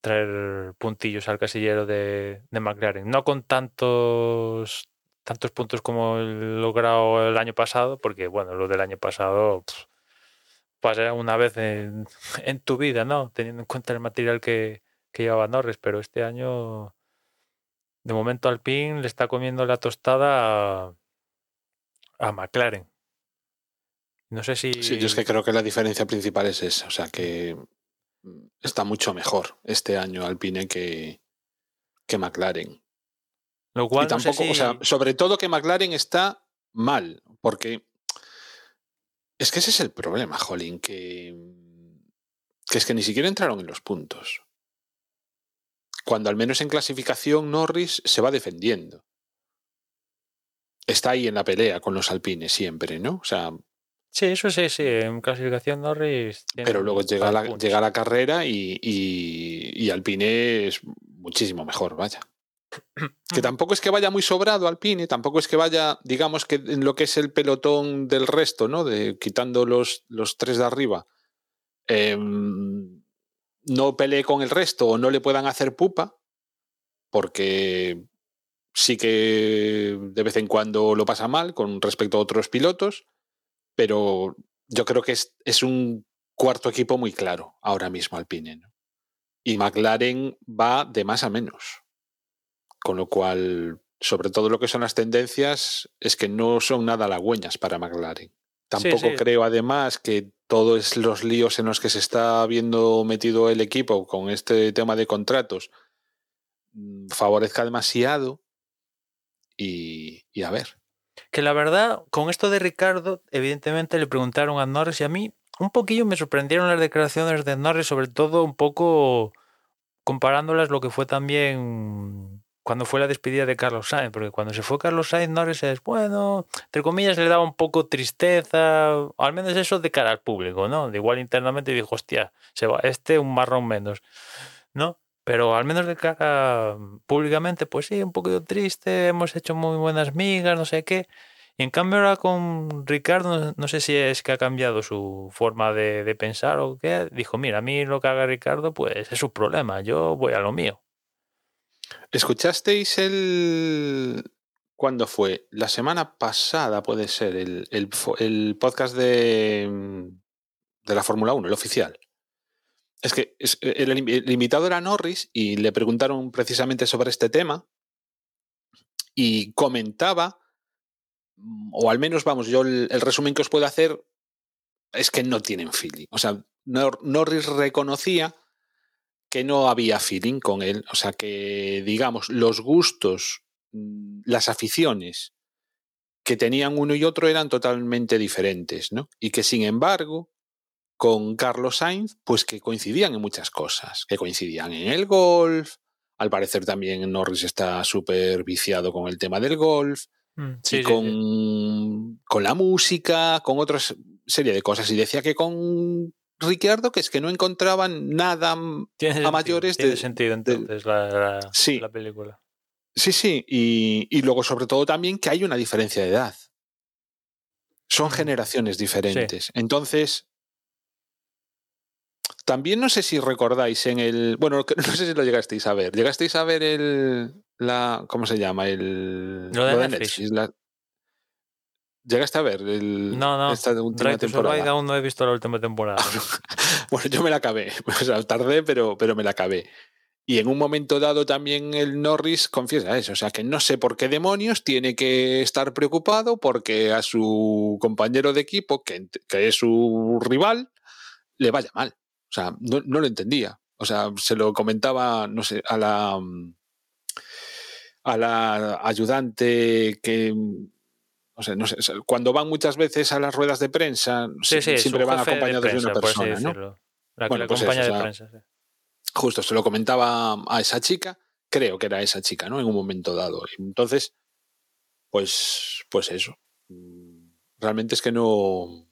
traer puntillos al casillero de, de McLaren. No con tantos tantos puntos como logrado el año pasado, porque bueno, lo del año pasado pasa una vez en, en tu vida, ¿no? Teniendo en cuenta el material que, que llevaba Norris, pero este año de momento Alpine le está comiendo la tostada a, a McLaren. No sé si Sí, yo es que creo que la diferencia principal es esa. O sea, que mm, está mucho mejor este año Alpine que, que McLaren. lo cual y no sé tampoco, o sea, sobre todo que McLaren está mal, porque es que ese es el problema, Jolín, que, que es que ni siquiera entraron en los puntos. Cuando al menos en clasificación Norris se va defendiendo. Está ahí en la pelea con los alpines siempre, ¿no? O sea, Sí, eso sí, sí. En clasificación Norris. pero luego llega la, llega la carrera y, y, y Alpine es muchísimo mejor, vaya. Que tampoco es que vaya muy sobrado Alpine, tampoco es que vaya, digamos que en lo que es el pelotón del resto, ¿no? De quitando los, los tres de arriba, em, no pelee con el resto o no le puedan hacer pupa, porque sí que de vez en cuando lo pasa mal con respecto a otros pilotos, pero yo creo que es, es un cuarto equipo muy claro ahora mismo Alpine. ¿no? Y McLaren va de más a menos. Con lo cual, sobre todo lo que son las tendencias, es que no son nada halagüeñas para McLaren. Tampoco sí. creo, además, que todos los líos en los que se está viendo metido el equipo con este tema de contratos mm, favorezca demasiado. Y, y a ver. Que la verdad, con esto de Ricardo, evidentemente le preguntaron a Norris y a mí un poquillo me sorprendieron las declaraciones de Norris, sobre todo un poco comparándolas lo que fue también cuando fue la despedida de Carlos Sainz, porque cuando se fue Carlos Sainz, Norris es, bueno, entre comillas le daba un poco tristeza, al menos eso de cara al público, ¿no? De igual internamente dijo, hostia, se va este un marrón menos, ¿no? Pero al menos de cara públicamente, pues sí, un poquito triste, hemos hecho muy buenas migas, no sé qué. Y en cambio ahora con Ricardo, no, sé si es que ha cambiado su forma de, de pensar o qué. Dijo, mira, a mí lo que haga Ricardo, pues es su problema, yo voy a lo mío. ¿Escuchasteis el... ¿Cuándo fue? La semana pasada puede ser, el, el, podcast de, mm, de la Fórmula 1, el oficial. Es que es- el, el- el invitado era Norris y le preguntaron precisamente sobre este tema y comentaba, mm, o al menos vamos, yo el, el resumen que os puedo hacer es que no tienen feeling. O sea, Nor- Norris reconocía que no había feeling con él. O sea, que, digamos, los gustos, mm, las aficiones que tenían uno y otro eran totalmente diferentes, ¿no? Y que, sin embargo, con Carlos Sainz, pues que coincidían en muchas cosas, que coincidían en el golf, al parecer también Norris está súper viciado con el tema del golf, Mm, y sí, con, sí. con la música, con otra serie de cosas. Y decía que con Ricciardo, que es que no encontraban nada. Tiene a sentido, mayores tiene de- sentido de- entonces la, la- Sí. la película. Sí, sí. Y, y luego, sobre todo, también que hay una diferencia de edad. Son Ujú. generaciones diferentes. Entonces. También no sé si recordáis en el. Bueno, no sé si lo llegasteis a ver. ¿Llegasteis a ver el. La, ¿Cómo se llama? El. Lo de Netflix. la- ¿Llegaste a ver el, No, no. esta última Drive temporada? Aún no he visto la última temporada. Bueno, yo me la acabé. O sea, tardé, pero, pero me la acabé. Y en un momento dado también el Norris confiesa eso. O sea, que no sé por qué demonios tiene que estar preocupado porque a su compañero de equipo, que, que es su rival, le vaya mal. O sea, no, no lo entendía. O sea, se lo comentaba, no sé, a la a la ayudante que o sea, no sé, cuando van muchas veces a las ruedas de prensa, Sí, sí, siempre van acompañados de, prensa, una persona, ¿no? La que Bueno, pues acompaña eso, de prensa. sí. Justo, se lo comentaba a esa chica, creo que era esa chica, ¿no? En un momento dado. Entonces, pues, pues eso. Mm, Realmente es que no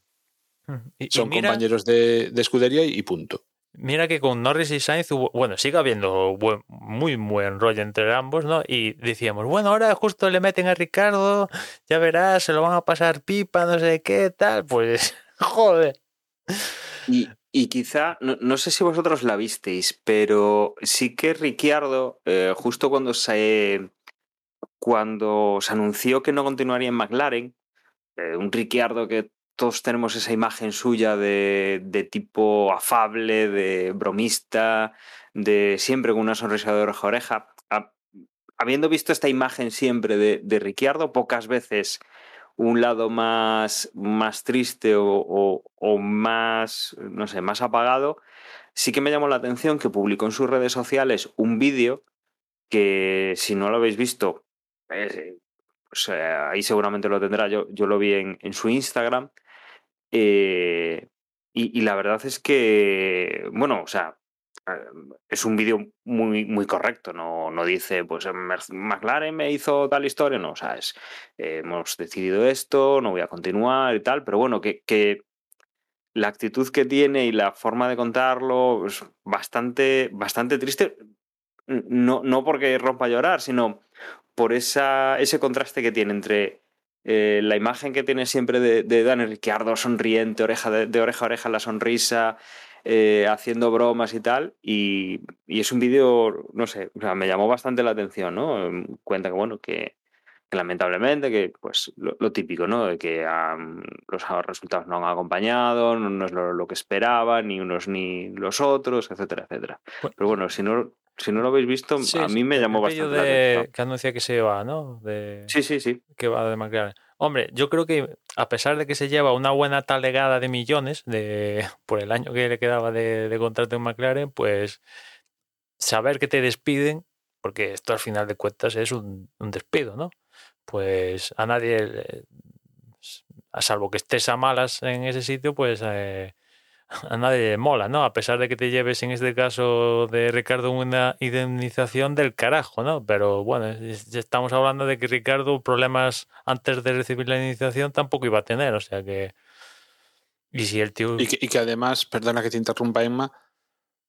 Y- y son mira- compañeros de, de escudería y punto. Mira que con Norris y Sainz hubo, bueno, sigue habiendo muy buen rollo entre ambos, ¿no? Y decíamos, bueno, ahora justo le meten a Ricardo, ya verás, se lo van a pasar pipa, no sé qué, tal, pues, joder. Y, y quizá, no, no sé si vosotros la visteis, pero sí que Ricciardo, eh, justo cuando se, cuando se anunció que no continuaría en McLaren, eh, un Ricciardo que todos tenemos esa imagen suya de, de tipo afable, de bromista, de siempre con una sonrisa de oreja a oreja. Ha- habiendo visto esta imagen siempre de, de Ricciardo, pocas veces un lado más, más triste o, o- o más, no sé, más apagado, sí que me llamó la atención que publicó en sus redes sociales un vídeo que si no lo habéis visto, eh, pues, eh, ahí seguramente lo tendrá, yo, yo lo vi en, en su Instagram. Eh, y, la verdad es que, bueno, o sea, eh, es un vídeo muy, muy correcto, no, no dice, pues McLaren me hizo tal historia, no, o sea, es, eh, hemos decidido esto, no voy a continuar y tal, pero bueno, que, que la actitud que tiene y la forma de contarlo es bastante, bastante triste, no, no porque rompa a llorar, sino por esa, ese contraste que tiene entre eh, la imagen que tiene siempre de, de Dani Ricciardo, sonriente, oreja de, de oreja a oreja la sonrisa, eh, haciendo bromas y tal. Y, y es un vídeo, no sé, o sea, me llamó bastante la atención, ¿no? Em, Cuenta que, bueno, que, que lamentablemente, que pues lo, lo típico, ¿no? De que los resultados no han acompañado, no, no es lo, lo que esperaban, ni unos ni los otros, etcétera, etcétera. Bueno. Pero bueno, si no, si no lo habéis visto, Sí, a mí me llamó bastante la atención. que anuncia que se va, ¿no? De, Sí, sí, sí. que va de McLaren. Hombre, yo creo que a pesar de que se lleva una buena talegada de millones de, por el año que le quedaba de, de contrato en McLaren, pues saber que te despiden, porque esto al final de cuentas es un, un despido, ¿no? Pues a nadie, a salvo que estés a malas en ese sitio, pues eh, a nadie mola, ¿no? A pesar de que te lleves en este caso de Ricardo una indemnización del carajo, ¿no? Pero bueno, estamos hablando de que Ricardo problemas antes de recibir la indemnización tampoco iba a tener, o sea que... Y si el tío... Y que, y que además, perdona que te interrumpa, Emma,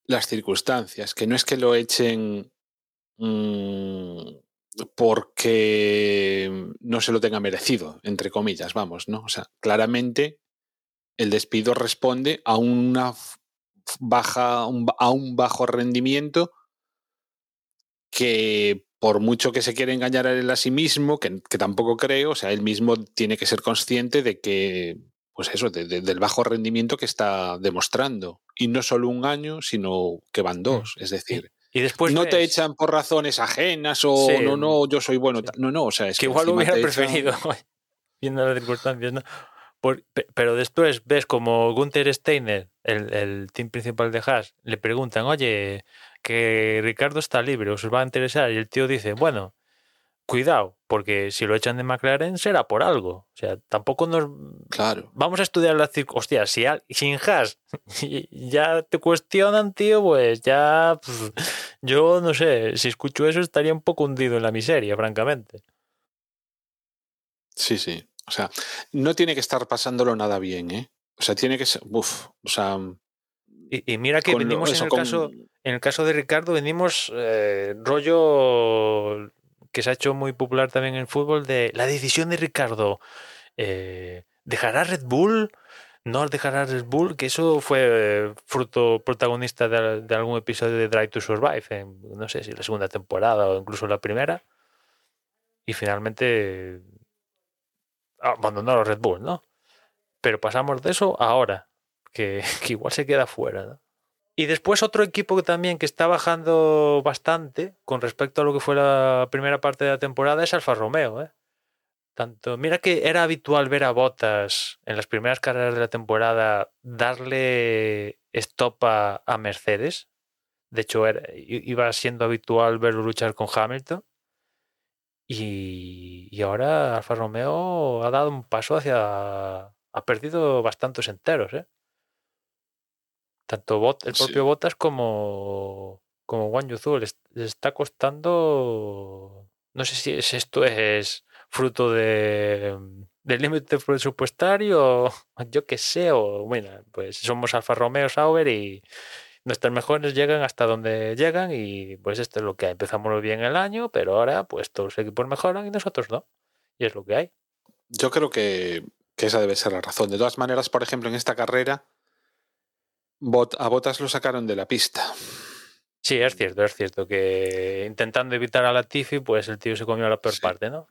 las circunstancias, que no es que lo echen mm, porque no se lo tenga merecido, entre comillas, vamos, ¿no? O sea, claramente el despido responde a una baja, a un bajo rendimiento que por mucho que se quiera engañar a él a sí mismo, que, que tampoco creo, o sea, él mismo tiene que ser consciente de que, pues eso, de- de- del bajo rendimiento que está demostrando. Y no solo un año, sino que van dos. Es decir, y después no te echan por razones ajenas o Sí, no, no, yo soy bueno. sí. No, no, o sea, es que que igual lo hubiera echan- preferido, viendo las circunstancias, ¿no? Por- pero después ves como Gunther Steiner, el, el team principal de Haas, le preguntan, oye, que Ricardo está libre, ¿os va a interesar? Y el tío dice, bueno, cuidado, porque si lo echan de McLaren será por algo. O sea, tampoco nos... Claro. Vamos a estudiar las circunstancias. Si al- sin Haas ya te cuestionan, tío, pues ya... pf, yo no sé, si escucho eso estaría un poco hundido en la miseria, francamente. Sí, sí. O sea, no tiene que estar pasándolo nada bien, ¿eh? O sea, tiene que ser. Uf, o sea. Y, y mira que lo- venimos eso, en el con- caso... En el caso de Ricardo, venimos eh, rollo que se ha hecho muy popular también en el fútbol de la decisión de Ricardo. eh, ¿Dejará Red Bull? ¿No dejará Red Bull? Que eso fue fruto protagonista de, de algún episodio de Drive to Survive, en, no sé si la segunda temporada o incluso la primera. Y finalmente abandonó a Red Bull, ¿no? Pero pasamos de eso ahora, que, igual se queda fuera, ¿no? Y después otro equipo que también que está bajando bastante con respecto a lo que fue la primera parte de la temporada es Alfa Romeo. ¿eh? Tanto, mira que era habitual ver a Bottas en las primeras carreras de la temporada darle stop a, a Mercedes. De hecho, era- iba siendo habitual verlo luchar con Hamilton. Y, y ahora Alfa Romeo ha dado un paso hacia... Ha perdido bastantes enteros, ¿eh? Tanto Bot, el Sí. propio Bottas como, como Wang Yuzu les, les está costando. No sé si es- esto es fruto de, del límite presupuestario, yo qué sé, o bueno, pues somos Alfa Romeo Sauber y nuestros mejores llegan hasta donde llegan y pues esto es lo que hay. Empezamos bien el año, pero ahora pues todos los equipos mejoran y nosotros no. Y es lo que hay. Yo creo que, que esa debe ser la razón. De todas maneras, por ejemplo, en esta carrera, Bot- a Botas lo sacaron de la pista. Sí, es cierto, es cierto que intentando evitar a Latifi, pues el tío se comió la peor Sí. parte, ¿no?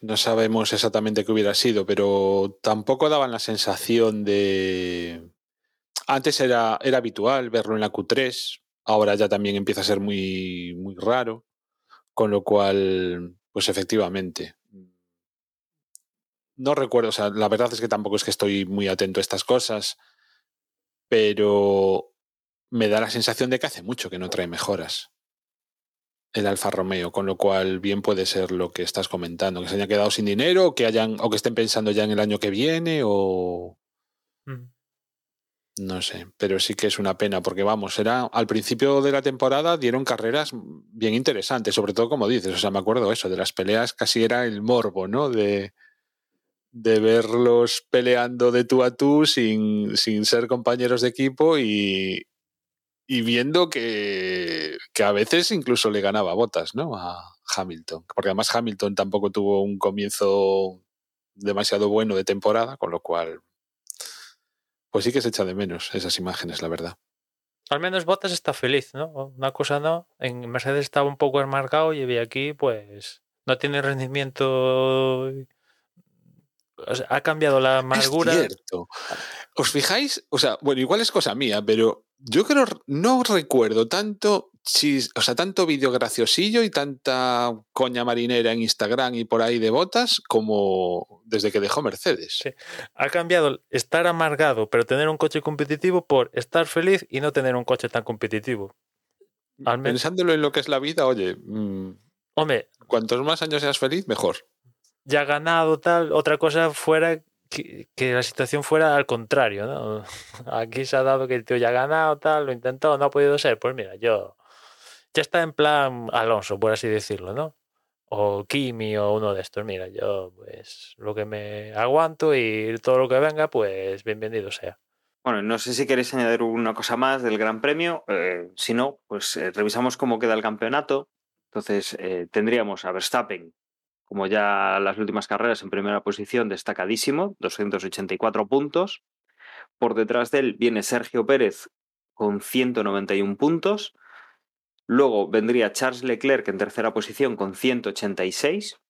No sabemos exactamente qué hubiera sido, pero tampoco daban la sensación de. Antes era, era habitual verlo en la Q3, ahora ya también empieza a ser muy, muy raro, con lo cual, pues efectivamente. No recuerdo, o sea, la verdad es que tampoco es que estoy muy atento a estas cosas, pero me da la sensación de que hace mucho que no trae mejoras el Alfa Romeo, con lo cual bien puede ser lo que estás comentando, que se hayan quedado sin dinero, o que hayan, o que estén pensando ya en el año que viene, o Mm. No sé, pero sí que es una pena, porque vamos, era al principio de la temporada dieron carreras bien interesantes, sobre todo como dices, o sea, me acuerdo eso, de las peleas casi era el morbo, ¿no? De, de verlos peleando de tú a tú sin, sin ser compañeros de equipo y, y viendo que, que a veces incluso le ganaba botas, ¿no? A Hamilton. Porque además Hamilton tampoco tuvo un comienzo demasiado bueno de temporada, con lo cual, pues sí que se echa de menos esas imágenes, la verdad. Al menos Bottas está feliz, ¿no? Una cosa no. En Mercedes estaba un poco amargado y aquí, pues, no tiene rendimiento. O sea, ha cambiado la amargura. Es cierto. ¿Os fijáis? O sea, bueno, igual es cosa mía, pero yo creo, no recuerdo tanto, chis- o sea, tanto vídeo graciosillo y tanta coña marinera en Instagram y por ahí de botas como desde que dejó Mercedes. Sí. Ha cambiado estar amargado, pero tener un coche competitivo por estar feliz y no tener un coche tan competitivo. Al menos, Pensándolo en lo que es la vida, oye, mm, hombre, cuantos más años seas feliz, mejor. ya ganado tal, otra cosa fuera que, que la situación fuera al contrario, ¿no? Aquí se ha dado que el tío ya ha ganado, tal, lo intentó, no ha podido ser. Pues mira, yo ya está en plan Alonso, por así decirlo, ¿no? O Kimi o uno de estos. Mira, yo pues lo que me aguanto y todo lo que venga, pues bienvenido sea. Bueno, no sé si queréis añadir una cosa más del Gran Premio. eh, si no, pues eh, revisamos cómo queda el campeonato. Entonces, eh, tendríamos a Verstappen, como ya las últimas carreras, en primera posición, destacadísimo, 284 puntos. Por detrás de él viene Sergio Pérez con 191 puntos. Luego vendría Charles Leclerc en tercera posición con 186.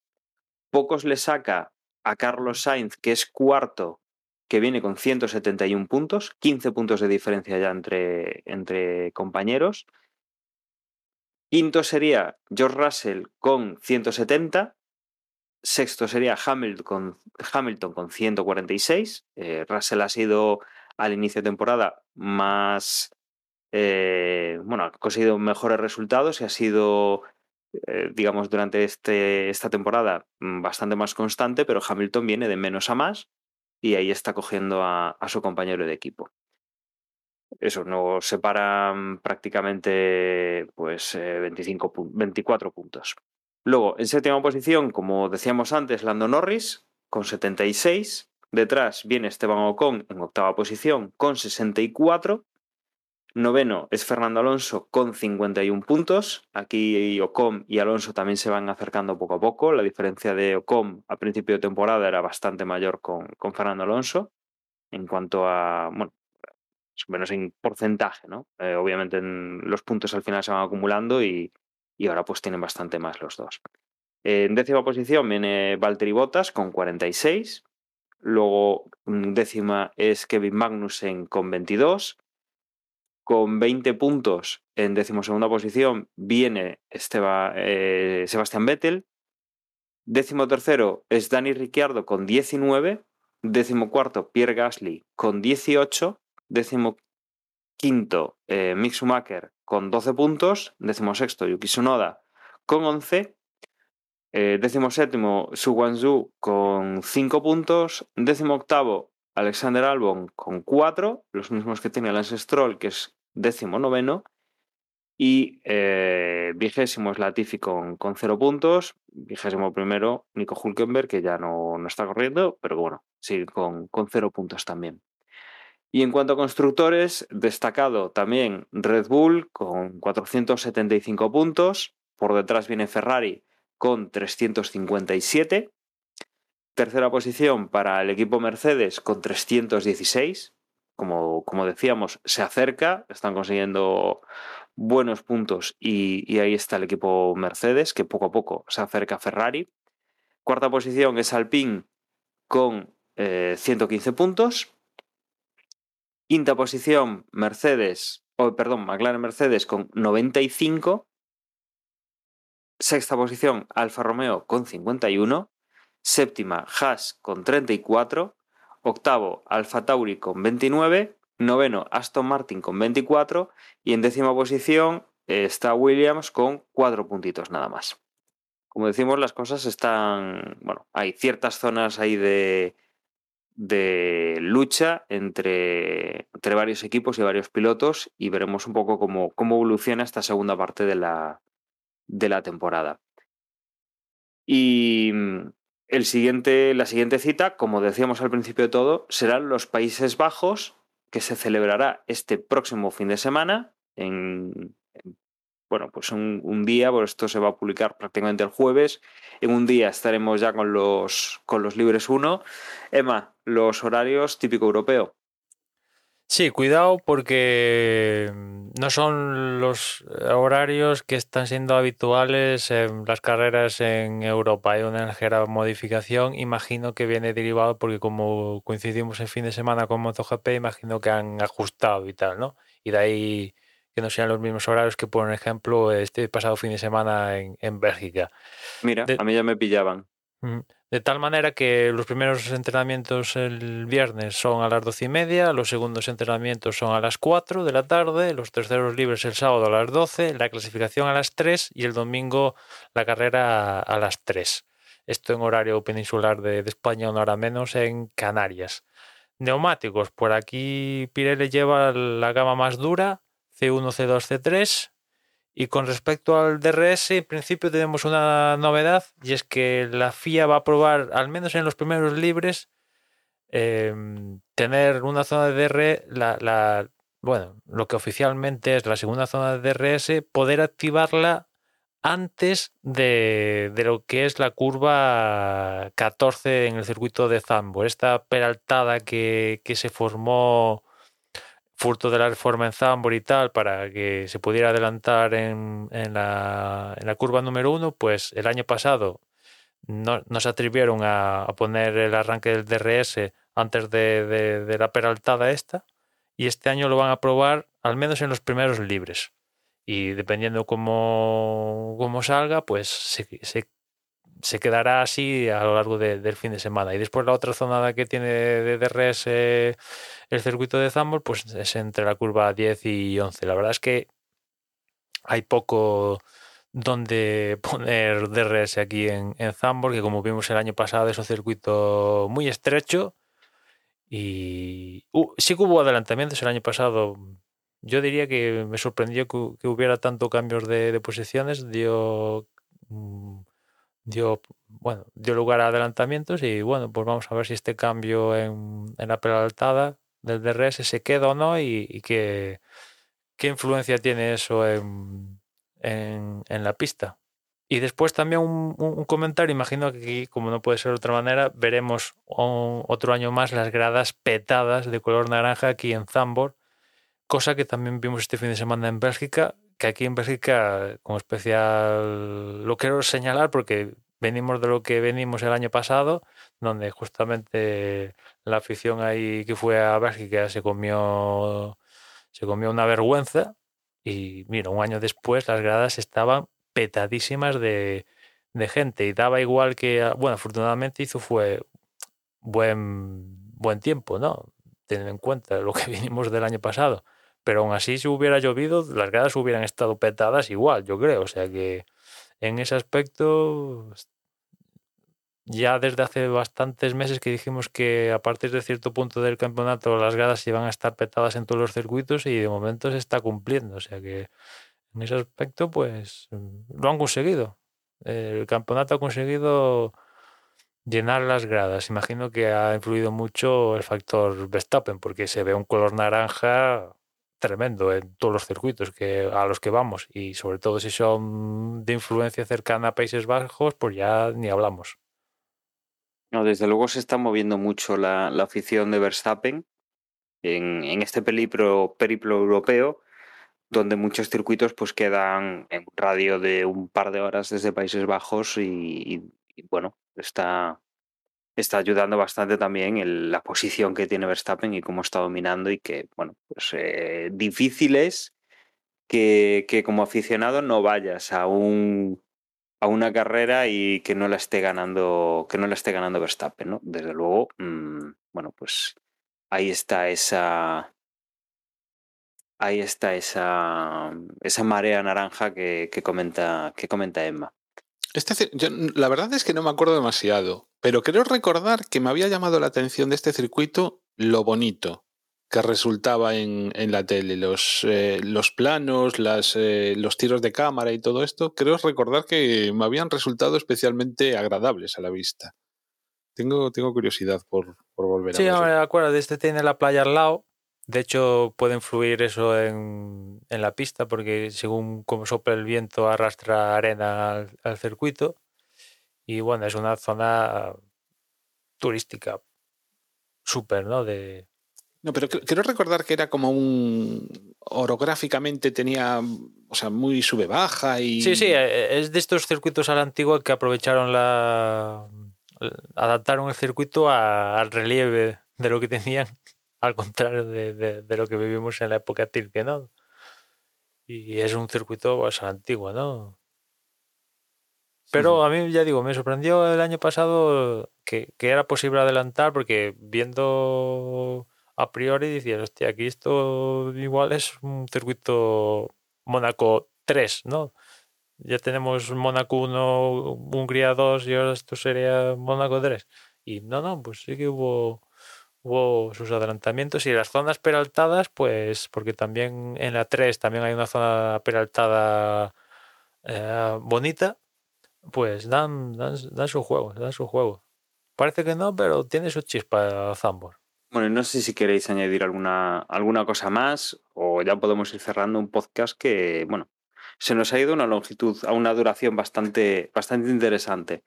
Pocos le saca a Carlos Sainz, que es cuarto, que viene con 171 puntos, 15 puntos de diferencia ya entre, entre compañeros. Quinto sería George Russell con 170. Sexto sería Hamilton con, Hamilton con 146. Eh, Russell ha sido al inicio de temporada más, eh, bueno, ha conseguido mejores resultados y ha sido, eh, digamos, durante este, esta temporada mm, bastante más constante, pero Hamilton viene de menos a más y ahí está cogiendo a, su compañero de equipo. Eso, nos separan prácticamente pues, 25 24 puntos. Luego, en séptima posición, como decíamos antes, Lando Norris con 76. Detrás viene Esteban Ocon en octava posición con 64. Noveno es Fernando Alonso con 51 puntos. Aquí Ocon y Alonso también se van acercando poco a poco. La diferencia de Ocon a principio de temporada era bastante mayor con, con Fernando Alonso en cuanto a, bueno, menos en porcentaje, ¿no? Eh, obviamente en los puntos al final se van acumulando y, y ahora pues tienen bastante más los dos. En décima posición viene Valtteri Bottas con 46. Luego mm, décima es Kevin Magnussen con 22. Con 20 puntos en decimosegunda posición viene eh, Sebastián Vettel. Décimo tercero es Dani Ricciardo con 19. Décimo cuarto Pierre Gasly con 18. Décimo quinto eh, Mick Schumacher con 12 puntos, décimo sexto Yuki Tsunoda con 11, eh, décimo séptimo Su Guangzhou con 5 puntos, décimo octavo Alexander Albon con 4, los mismos que tiene Lance Stroll, que es décimo noveno, y eh, vigésimo es Latifi con, con 0 puntos, vigésimo primero Nico Hulkenberg, que ya no, no está corriendo, pero bueno, sí, con, con 0 puntos también. Y en cuanto a constructores, destacado también Red Bull con 475 puntos, por detrás viene Ferrari con 357, tercera posición para el equipo Mercedes con 316, como, como decíamos, se acerca, están consiguiendo buenos puntos y, ahí está el equipo Mercedes, que poco a poco se acerca a Ferrari. Cuarta posición es Alpine con 115 eh, puntos. Quinta posición, Mercedes, o perdón, McLaren Mercedes con 95. Sexta posición, Alfa Romeo con 51. Séptima, Haas con 34. Octavo, Alfa Tauri con 29. Noveno, Aston Martin con 24. Y en décima posición está Williams con 4 puntitos nada más. Como decimos, las cosas están. Bueno, hay ciertas zonas ahí de, de lucha entre, entre, varios equipos y varios pilotos y veremos un poco cómo, cómo evoluciona esta segunda parte de la, de la temporada. Y el siguiente, la siguiente cita, como decíamos al principio de todo, serán los Países Bajos, que se celebrará este próximo fin de semana en, bueno, pues un, día, pues esto se va a publicar prácticamente el jueves. En un día estaremos ya con los, con los libres 1. Emma, los horarios típico europeo. Sí, cuidado porque no son los horarios que están siendo habituales en las carreras en Europa. Hay una ligera modificación. Imagino que viene derivado porque como coincidimos en fin de semana con MotoGP, imagino que han ajustado y tal, ¿no? Y de ahí que no sean los mismos horarios que, por ejemplo, este pasado fin de semana en, en Bélgica. Mira, a mí ya me pillaban. De tal manera que los primeros entrenamientos el viernes son a las doce y media, los segundos entrenamientos son a las 4 de la tarde, los terceros libres el sábado a las 12, la clasificación a las 3 y el domingo la carrera a las 3. Esto en horario peninsular de, de España, una hora menos en Canarias. Neumáticos, por aquí Pirelli lleva la gama más dura, C1, C2, C3. Y con respecto al DRS, en principio tenemos una novedad y es que la FIA va a probar, al menos en los primeros libres, em, tener una zona de DRS, la, bueno, lo que oficialmente es la segunda zona de DRS, poder activarla antes de, lo que es la curva 14 en el circuito de Zambo. Esta peraltada que se formó furto de la reforma en Zambor y tal para que se pudiera adelantar en, en, la, curva número uno, pues el año pasado no, se atrevieron a, poner el arranque del DRS antes de, de, la peraltada esta y este año lo van a probar al menos en los primeros libres. Y dependiendo cómo, cómo salga pues se se quedará así a lo largo de- del fin de semana. Y después la otra zona que tiene de DRS eh, el circuito de Zambor, pues es entre la curva 10 y 11. La verdad es que hay poco donde poner DRS aquí en, en Zambor, que como vimos el año pasado es un circuito muy estrecho. Y uh, sí que hubo adelantamientos el año pasado. Yo diría que me sorprendió que hubiera tanto cambios de, de posiciones. Dio, mm, dio, bueno, dio lugar a adelantamientos y bueno, pues vamos a ver si este cambio en, en la peraltada del DRS se queda o no y, y qué, qué influencia tiene eso en, en, en la pista. Y después también un, un- comentario, imagino que aquí, como no puede ser de otra manera, veremos otro año más las gradas petadas de color naranja aquí en Zambor, cosa que también vimos este fin de semana en Bélgica, que aquí en Bélgica, como especial, lo quiero señalar porque venimos de lo que venimos el año pasado, donde justamente la afición ahí que fue a Bélgica se comió, se comió una vergüenza y mira, un año después las gradas estaban petadísimas de, de gente y daba igual que, bueno, afortunadamente hizo fue buen, buen tiempo, ¿no? Teniendo en cuenta lo que vinimos del año pasado. Pero aún así, si hubiera llovido, las gradas hubieran estado petadas igual, yo creo. O sea que en ese aspecto, ya desde hace bastantes meses que dijimos que a partir de cierto punto del campeonato las gradas iban a estar petadas en todos los circuitos y de momento se está cumpliendo. O sea que en ese aspecto, pues lo han conseguido. El campeonato ha conseguido llenar las gradas. Imagino que ha influido mucho el factor Verstappen, porque se ve un color naranja tremendo en todos los circuitos que, a los que vamos. Y sobre todo si son de influencia cercana a Países Bajos, pues ya ni hablamos. No, desde luego se está moviendo mucho la, afición de Verstappen en, este periplo, periplo europeo, donde muchos circuitos pues quedan en radio de un par de horas desde Países Bajos y, bueno, está, está ayudando bastante también el- la posición que tiene Verstappen y cómo está dominando y que, bueno, pues eh, difícil es que, que como aficionado no vayas a un a una carrera y que no la esté ganando, que no la esté ganando Verstappen, ¿no? Desde luego, mm, bueno, pues ahí está esa. Ahí está esa, esa marea naranja que, que comenta, que comenta Emma. Este, yo, la verdad es que no me acuerdo demasiado, pero creo recordar que me había llamado la atención de este circuito lo bonito que resultaba en, en la tele, los, eh, los planos, las, eh, los tiros de cámara y todo esto. Creo recordar que me habían resultado especialmente agradables a la vista. Tengo, tengo curiosidad por, por volver Sí, a verlo. me acuerdo, este tiene la playa al lado. De hecho, puede influir eso en, en la pista, porque según cómo sopla el viento, arrastra arena al, al circuito. Y bueno, es una zona turística súper, ¿no? De, No, pero creo recordar que era como un. Orográficamente tenía. O sea, muy sube-baja y. Sí, sí, eh, es de estos circuitos a la antigua que aprovecharon la. adaptaron el circuito a- al relieve de lo que tenían, al contrario de, de- de lo que vivimos en la época Tilke, ¿no? Y es un circuito pues, a la antigua, ¿no? Pero a mí, ya digo, me sorprendió el año pasado que, que era posible adelantar, porque viendo a priori decías, hostia, aquí esto igual es un circuito Mónaco 3, ¿no? Ya tenemos Mónaco 1, Hungría 2 y ahora esto sería Mónaco 3. Y no, no, pues sí que hubo, hubo sus adelantamientos y las zonas peraltadas, pues porque también en la 3 también hay una zona peraltada eh, bonita, pues dan, dan, dan su juego, dan su juego. Parece que no, pero tiene su chispa Zambor. Bueno, no sé si queréis añadir alguna, alguna cosa más o ya podemos ir cerrando un podcast que, bueno, se nos ha ido una longitud, a una duración bastante, bastante interesante.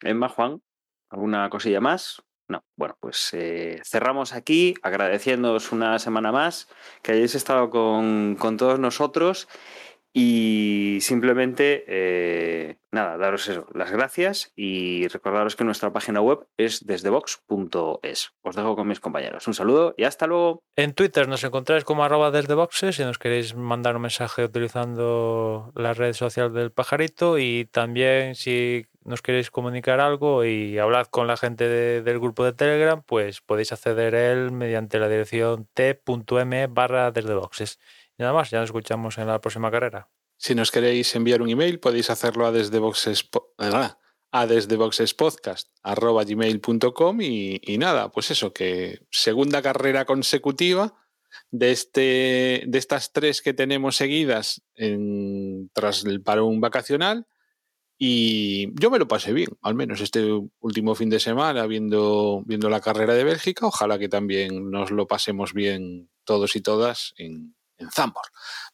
Emma, Juan, ¿alguna cosilla más? No, bueno, pues eh, cerramos aquí agradeciéndoos una semana más que hayáis estado con, todos nosotros y simplemente, eh, nada, daros eso, las gracias y recordaros que nuestra página web es desdevox.es. Os dejo con mis compañeros. Un saludo y hasta luego. En Twitter nos encontráis como arroba desde boxes si nos queréis mandar un mensaje utilizando la red social del pajarito y también si nos queréis comunicar algo y hablad con la gente de- del grupo de Telegram, pues podéis acceder a él mediante la dirección t.m barra desde boxes. Y nada más, ya nos escuchamos en la próxima carrera. Si nos queréis enviar un email, podéis hacerlo a desde boxes, a desde y, y nada, pues eso, que segunda carrera consecutiva de, este, de estas tres que tenemos seguidas en, tras el parón vacacional. Y yo me lo pasé bien, al menos este último fin de semana viendo, viendo la carrera de Bélgica. Ojalá que también nos lo pasemos bien todos y todas en, en Zambor.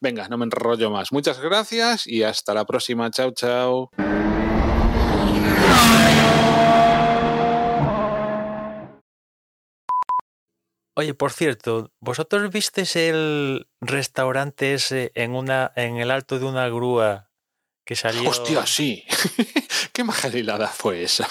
Venga, no me enrollo más. Muchas gracias y hasta la próxima. Chao, chao. Oye, por cierto, ¿vosotros visteis el restaurante ese en una en el alto de una grúa que salió? Hostia, sí. Qué majalilada fue esa.